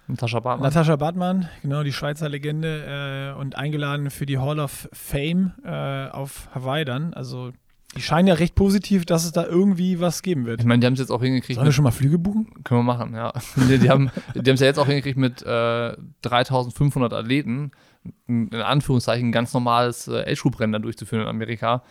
Natascha Bartmann. Natascha Bartmann, genau, die Schweizer Legende äh, und eingeladen für die Hall of Fame äh, auf Hawaii dann. Also die scheinen ja recht positiv, dass es da irgendwie was geben wird. ich meine, die haben es jetzt auch hingekriegt. Sollen wir schon mal Flüge buchen? Können wir machen, ja. [LAUGHS] Die, die haben es ja jetzt auch hingekriegt mit äh, 3500 Athleten, in Anführungszeichen ein ganz normales äh, Age-Group-Rennen da durchzuführen in Amerika.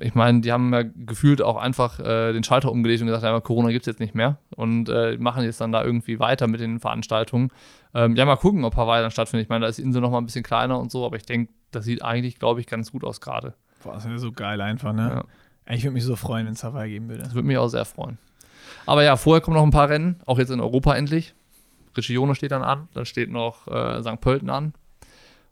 Ich meine, die haben ja gefühlt auch einfach äh, den Schalter umgelegt und gesagt, ja, Corona gibt es jetzt nicht mehr und äh, machen jetzt dann da irgendwie weiter mit den Veranstaltungen. Ähm, ja, mal gucken, ob Hawaii dann stattfindet. Ich meine, da ist die Insel noch mal ein bisschen kleiner und so, aber ich denke, das sieht eigentlich, glaube ich, ganz gut aus gerade. Boah, das wäre so geil einfach, ne? Ja. Ich würde mich so freuen, wenn es Hawaii geben würde. Das würde mich auch sehr freuen. Aber ja, vorher kommen noch ein paar Rennen, auch jetzt in Europa endlich. Riccione steht dann an, dann steht noch äh, St. Pölten an.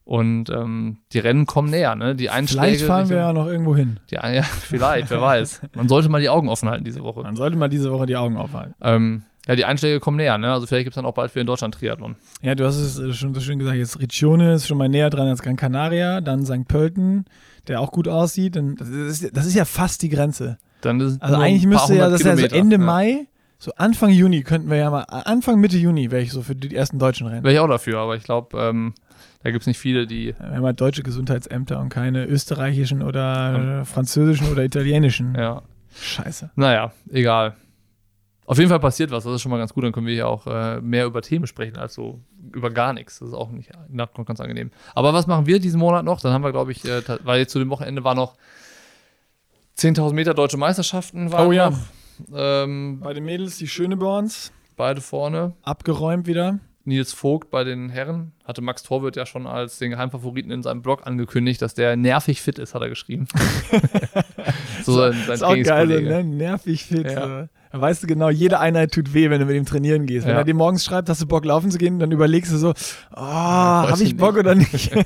Und ähm, die Rennen kommen näher, ne? Die Einschläge. Vielleicht fahren wir ja noch irgendwo hin. die, ja, vielleicht, wer weiß. Man sollte mal die Augen offen halten diese Woche. Man sollte mal diese Woche die Augen aufhalten. Ähm, ja, die Einschläge kommen näher, ne? Also vielleicht gibt es dann auch bald wieder in Deutschland Triathlon. Ja, du hast es äh, schon so schön gesagt, jetzt Riccione ist schon mal näher dran als Gran Canaria, dann St. Pölten, der auch gut aussieht. Dann, das, ist, das ist ja fast die Grenze. Dann ist Also eigentlich müsste ja, das ist ja so Kilometer. Ende Ja. Mai, so Anfang Juni könnten wir ja mal, Anfang Mitte Juni wäre ich so für die ersten deutschen Rennen. Wäre ich auch dafür, aber ich glaube, ähm, da gibt es nicht viele, die. Wir haben halt deutsche Gesundheitsämter und keine österreichischen oder äh, französischen oder italienischen. Ja. Scheiße. Naja, egal. Auf jeden Fall passiert was, das ist schon mal ganz gut. Dann können wir hier auch äh, mehr über Themen sprechen, als so über gar nichts. Das ist auch nicht na, ganz angenehm. Aber was machen wir diesen Monat noch? Dann haben wir, glaube ich, äh, weil jetzt zu dem Wochenende war noch 10.000 Meter deutsche Meisterschaften. Waren Oh ja. Noch. Ähm, Bei den Mädels die Schöneborns, beide vorne. abgeräumt wieder. Nils Vogt bei den Herren hatte Max Torwirt ja schon als den Geheimfavoriten in seinem Blog angekündigt, dass der nervig fit ist, hat er geschrieben. [LAUGHS] so sein, sein ist auch geil, ne? nervig fit. Ja. So. Da weißt du genau, jede Einheit tut weh, wenn du mit ihm trainieren gehst. Wenn Ja. er dir morgens schreibt, hast du Bock laufen zu gehen, dann überlegst du so, oh, habe weiß ich Bock oder nicht? [LAUGHS]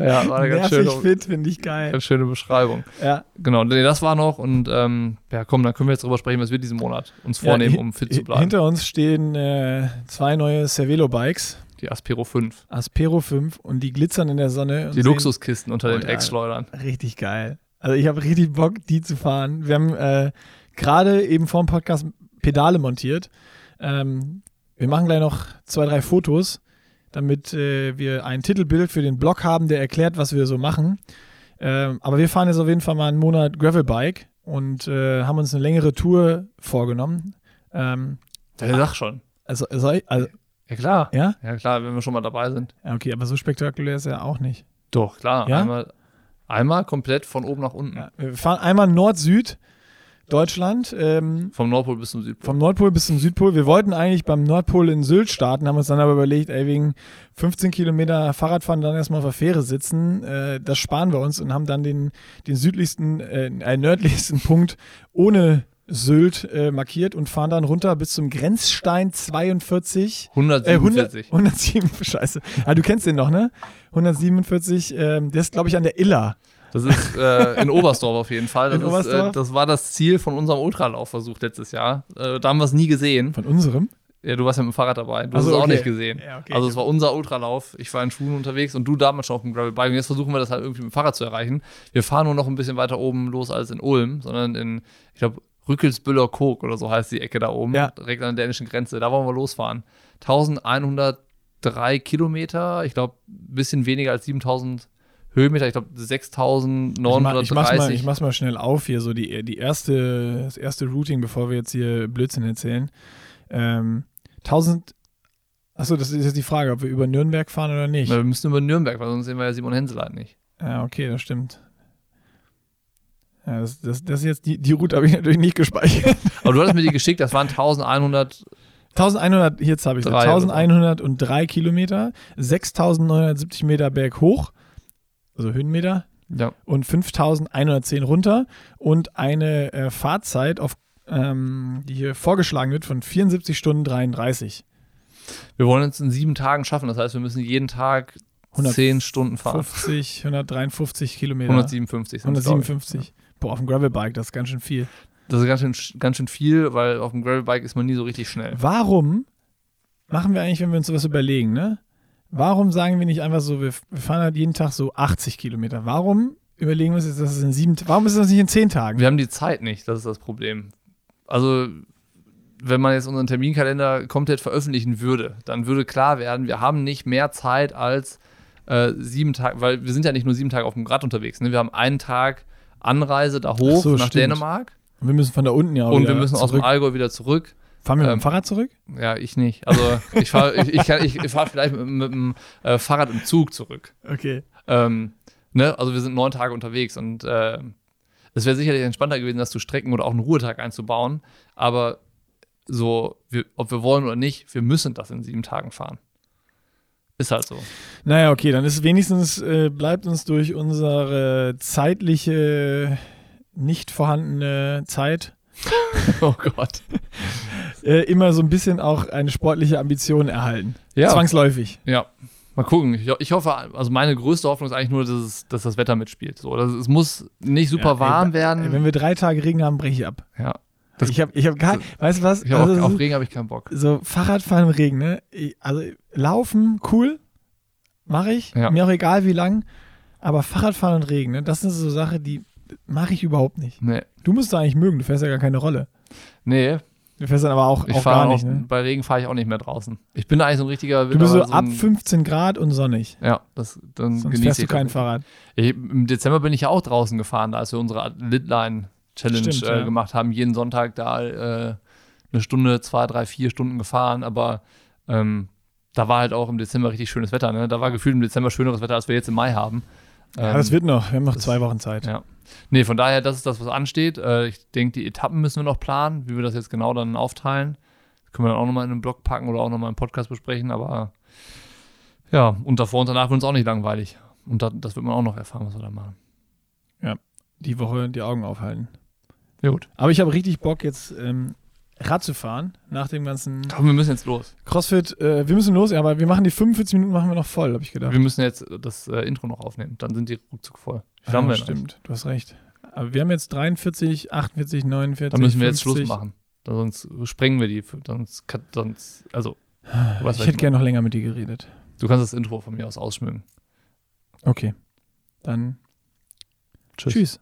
Ja, war eine ganz schöne, fit, finde ich geil. ganz schöne Beschreibung. Ja. Genau, nee, das war noch und ähm, ja, komm, dann können wir jetzt drüber sprechen, was wir diesen Monat uns vornehmen, Ja, um fit zu bleiben. Hinter uns stehen äh, zwei neue Cervelo-Bikes, Die Aspero 5, Aspero 5 und die glitzern in der Sonne. die Luxuskisten unter Oh den ja. Dreckschleudern. Richtig geil. Also ich habe richtig Bock, die zu fahren. Wir haben äh, gerade eben vor dem Podcast Pedale montiert. Ähm, wir machen gleich noch zwei, drei Fotos, damit äh, wir ein Titelbild für den Blog haben, der erklärt, was wir so machen. Ähm, aber wir fahren jetzt auf jeden Fall mal einen Monat Gravelbike und äh, haben uns eine längere Tour vorgenommen. Ähm, Der sagt schon. also, soll ich, also, Ja, klar. ja? Ja, klar, wenn wir schon mal dabei sind. Ja, okay, aber so spektakulär ist er auch nicht. Doch, klar. Ja? Einmal, einmal komplett von oben nach unten. Ja, wir fahren einmal Nord-Süd Deutschland. Ähm, Vom Nordpol bis zum Südpol. Vom Nordpol bis zum Südpol. Wir wollten eigentlich beim Nordpol in Sylt starten, haben uns dann aber überlegt, ey, wegen 15 Kilometer Fahrradfahren dann erstmal auf der Fähre sitzen, äh, das sparen wir uns und haben dann den, den südlichsten, äh, nördlichsten Punkt ohne Sylt äh, markiert und fahren dann runter bis zum Grenzstein 42. Äh, 100, 147. 107, scheiße. Ah, du kennst den noch, ne? 147, ähm, der ist, glaube ich, an der Iller. Das ist äh, in Oberstdorf auf jeden Fall. Das, In ist, äh, das war das Ziel von unserem Ultralaufversuch letztes Jahr. Äh, da haben wir es nie gesehen. Von unserem? Ja, du warst ja mit dem Fahrrad dabei. Du Ach hast es auch okay. nicht gesehen. Ja, okay. Also es war unser Ultralauf. Ich war in Schuhen unterwegs und du damals schon auf dem Gravelbike. Und jetzt versuchen wir das halt irgendwie mit dem Fahrrad zu erreichen. Wir fahren nur noch ein bisschen weiter oben los als in Ulm, sondern in, ich glaube, Rückelsbüller Kog oder so heißt die Ecke da oben, Ja. direkt an der dänischen Grenze. Da wollen wir losfahren. 1103 Kilometer, ich glaube, ein bisschen weniger als 7000 Höhenmeter, ich glaube Ich, mach, 6930. ich, mach's mal, ich mach's mal schnell auf hier, so die, die erste, das erste Routing, bevor wir jetzt hier Blödsinn erzählen. Ähm, 1000, achso, das ist jetzt die Frage, ob wir über Nürnberg fahren oder nicht. wir müssen über Nürnberg, weil sonst sehen wir ja Simon Henseleit nicht. Ja, okay, das stimmt. Ja, das, das, das ist jetzt die, die Route habe ich [LAUGHS] natürlich nicht gespeichert. Aber du hattest mir die geschickt, das waren 1100 1100, jetzt habe ich Drei oder so. 1103 Kilometer, 6970 Meter berg hoch, also Höhenmeter, ja, und 5110 runter und eine äh, Fahrzeit, auf, ähm, die hier vorgeschlagen wird, von 74 Stunden 33. Wir wollen es in sieben Tagen schaffen. Das heißt, wir müssen jeden Tag 100 zehn Stunden fahren. 50, 153 Kilometer. 157 sind's, glaub ich. 157. Boah, auf dem Gravelbike, das ist ganz schön viel. Das ist ganz schön, ganz schön viel, weil auf dem Gravelbike ist man nie so richtig schnell. Warum machen wir eigentlich, wenn wir uns sowas überlegen, ne? Warum sagen wir nicht einfach so, wir, fahren halt jeden Tag so 80 Kilometer? Warum überlegen wir uns jetzt, das ist in sieben Warum ist das nicht in zehn Tagen? Wir haben die Zeit nicht, das ist das Problem. Also, wenn man jetzt unseren Terminkalender komplett veröffentlichen würde, dann würde klar werden, wir haben nicht mehr Zeit als äh, sieben Tage, weil wir sind ja nicht nur sieben Tage auf dem Rad unterwegs. Ne? Wir haben einen Tag Anreise da hoch so, nach stimmt. Dänemark Und wir müssen von da unten ja auch und wir müssen aus zurück. dem Allgäu wieder zurück. Fahren wir mit ähm, dem Fahrrad zurück? Ja, ich nicht. Also ich fahre ich, ich, kann- ich, ich fahr vielleicht mit, mit dem äh, Fahrrad im Zug zurück. Okay. Ähm, ne? Also wir sind neun Tage unterwegs und äh, es wäre sicherlich entspannter gewesen, das zu strecken oder auch einen Ruhetag einzubauen. Aber so, wir, ob wir wollen oder nicht, wir müssen das in sieben Tagen fahren. Ist halt so. Naja, okay, dann ist wenigstens, äh, bleibt uns durch unsere zeitliche, nicht vorhandene Zeit [LAUGHS] Oh Gott. äh, immer so ein bisschen auch eine sportliche Ambition erhalten. Ja. Zwangsläufig. Ja. Mal gucken. Ich, ich hoffe, also meine größte Hoffnung ist eigentlich nur, dass, es, dass das Wetter mitspielt. So, das, es muss nicht super Ja, warm ey, werden. Ey, wenn wir drei Tage Regen haben, breche ich ab. ja. Das- ich habe ich hab gar, weißt du was? Ich Also, auch, auf Regen habe ich keinen Bock. so Fahrradfahren im Regen, ne? Also laufen, cool, mache ich. Ja. Mir auch egal wie lang. Aber Fahrradfahren und Regen, ne? Das ist so Sache, die mache ich überhaupt nicht. Nee. Du musst da eigentlich mögen, du fährst ja gar keine Rolle. Nee, Du fährst dann aber auch, ich auch gar auch, nicht, ne? bei Regen fahre ich auch nicht mehr draußen. Ich bin eigentlich so ein richtiger Du bist so aber ab ein- 15 Grad und sonnig. Ja, das, dann Sonst genieße fährst du ich kein das. Fahrrad. Ich, Im Dezember bin ich ja auch draußen gefahren, als wir unsere Litline Challenge Stimmt, äh, ja. gemacht haben. Jeden Sonntag da äh, eine Stunde, zwei, drei, vier Stunden gefahren, aber ähm, da war halt auch im Dezember richtig schönes Wetter. Ne? Da war gefühlt im Dezember schöneres Wetter, als wir jetzt im Mai haben. Ja, Ähm, das wird noch. Wir haben noch das- zwei Wochen Zeit. Ja. Nee, von daher, das ist das, was ansteht. Äh, ich denke, die Etappen müssen wir noch planen, wie wir das jetzt genau dann aufteilen. Das können wir dann auch nochmal in einen Blog packen oder auch nochmal im Podcast besprechen, aber ja, und davor und danach wird uns auch nicht langweilig. Und da, das wird man auch noch erfahren, was wir da machen. Die Woche die Augen aufhalten. Ja, gut. Aber ich habe richtig Bock, jetzt ähm, Rad zu fahren. Nach dem ganzen Komm, wir müssen jetzt los. Crossfit. Äh, wir müssen los, ja, aber wir machen die 45 Minuten machen wir noch voll, habe ich gedacht. Wir müssen jetzt das äh, Intro noch aufnehmen. Dann sind die ruckzuck voll. Ja, denn stimmt, du hast recht. Aber wir haben jetzt 43, 48, 49. Dann müssen wir jetzt 50. Schluss machen. Sonst sprengen wir die. Sonst, sonst also, ich hätte gerne noch länger mit dir geredet. du kannst das Intro von mir aus ausschmücken. Okay. Dann Tschüss. tschüss.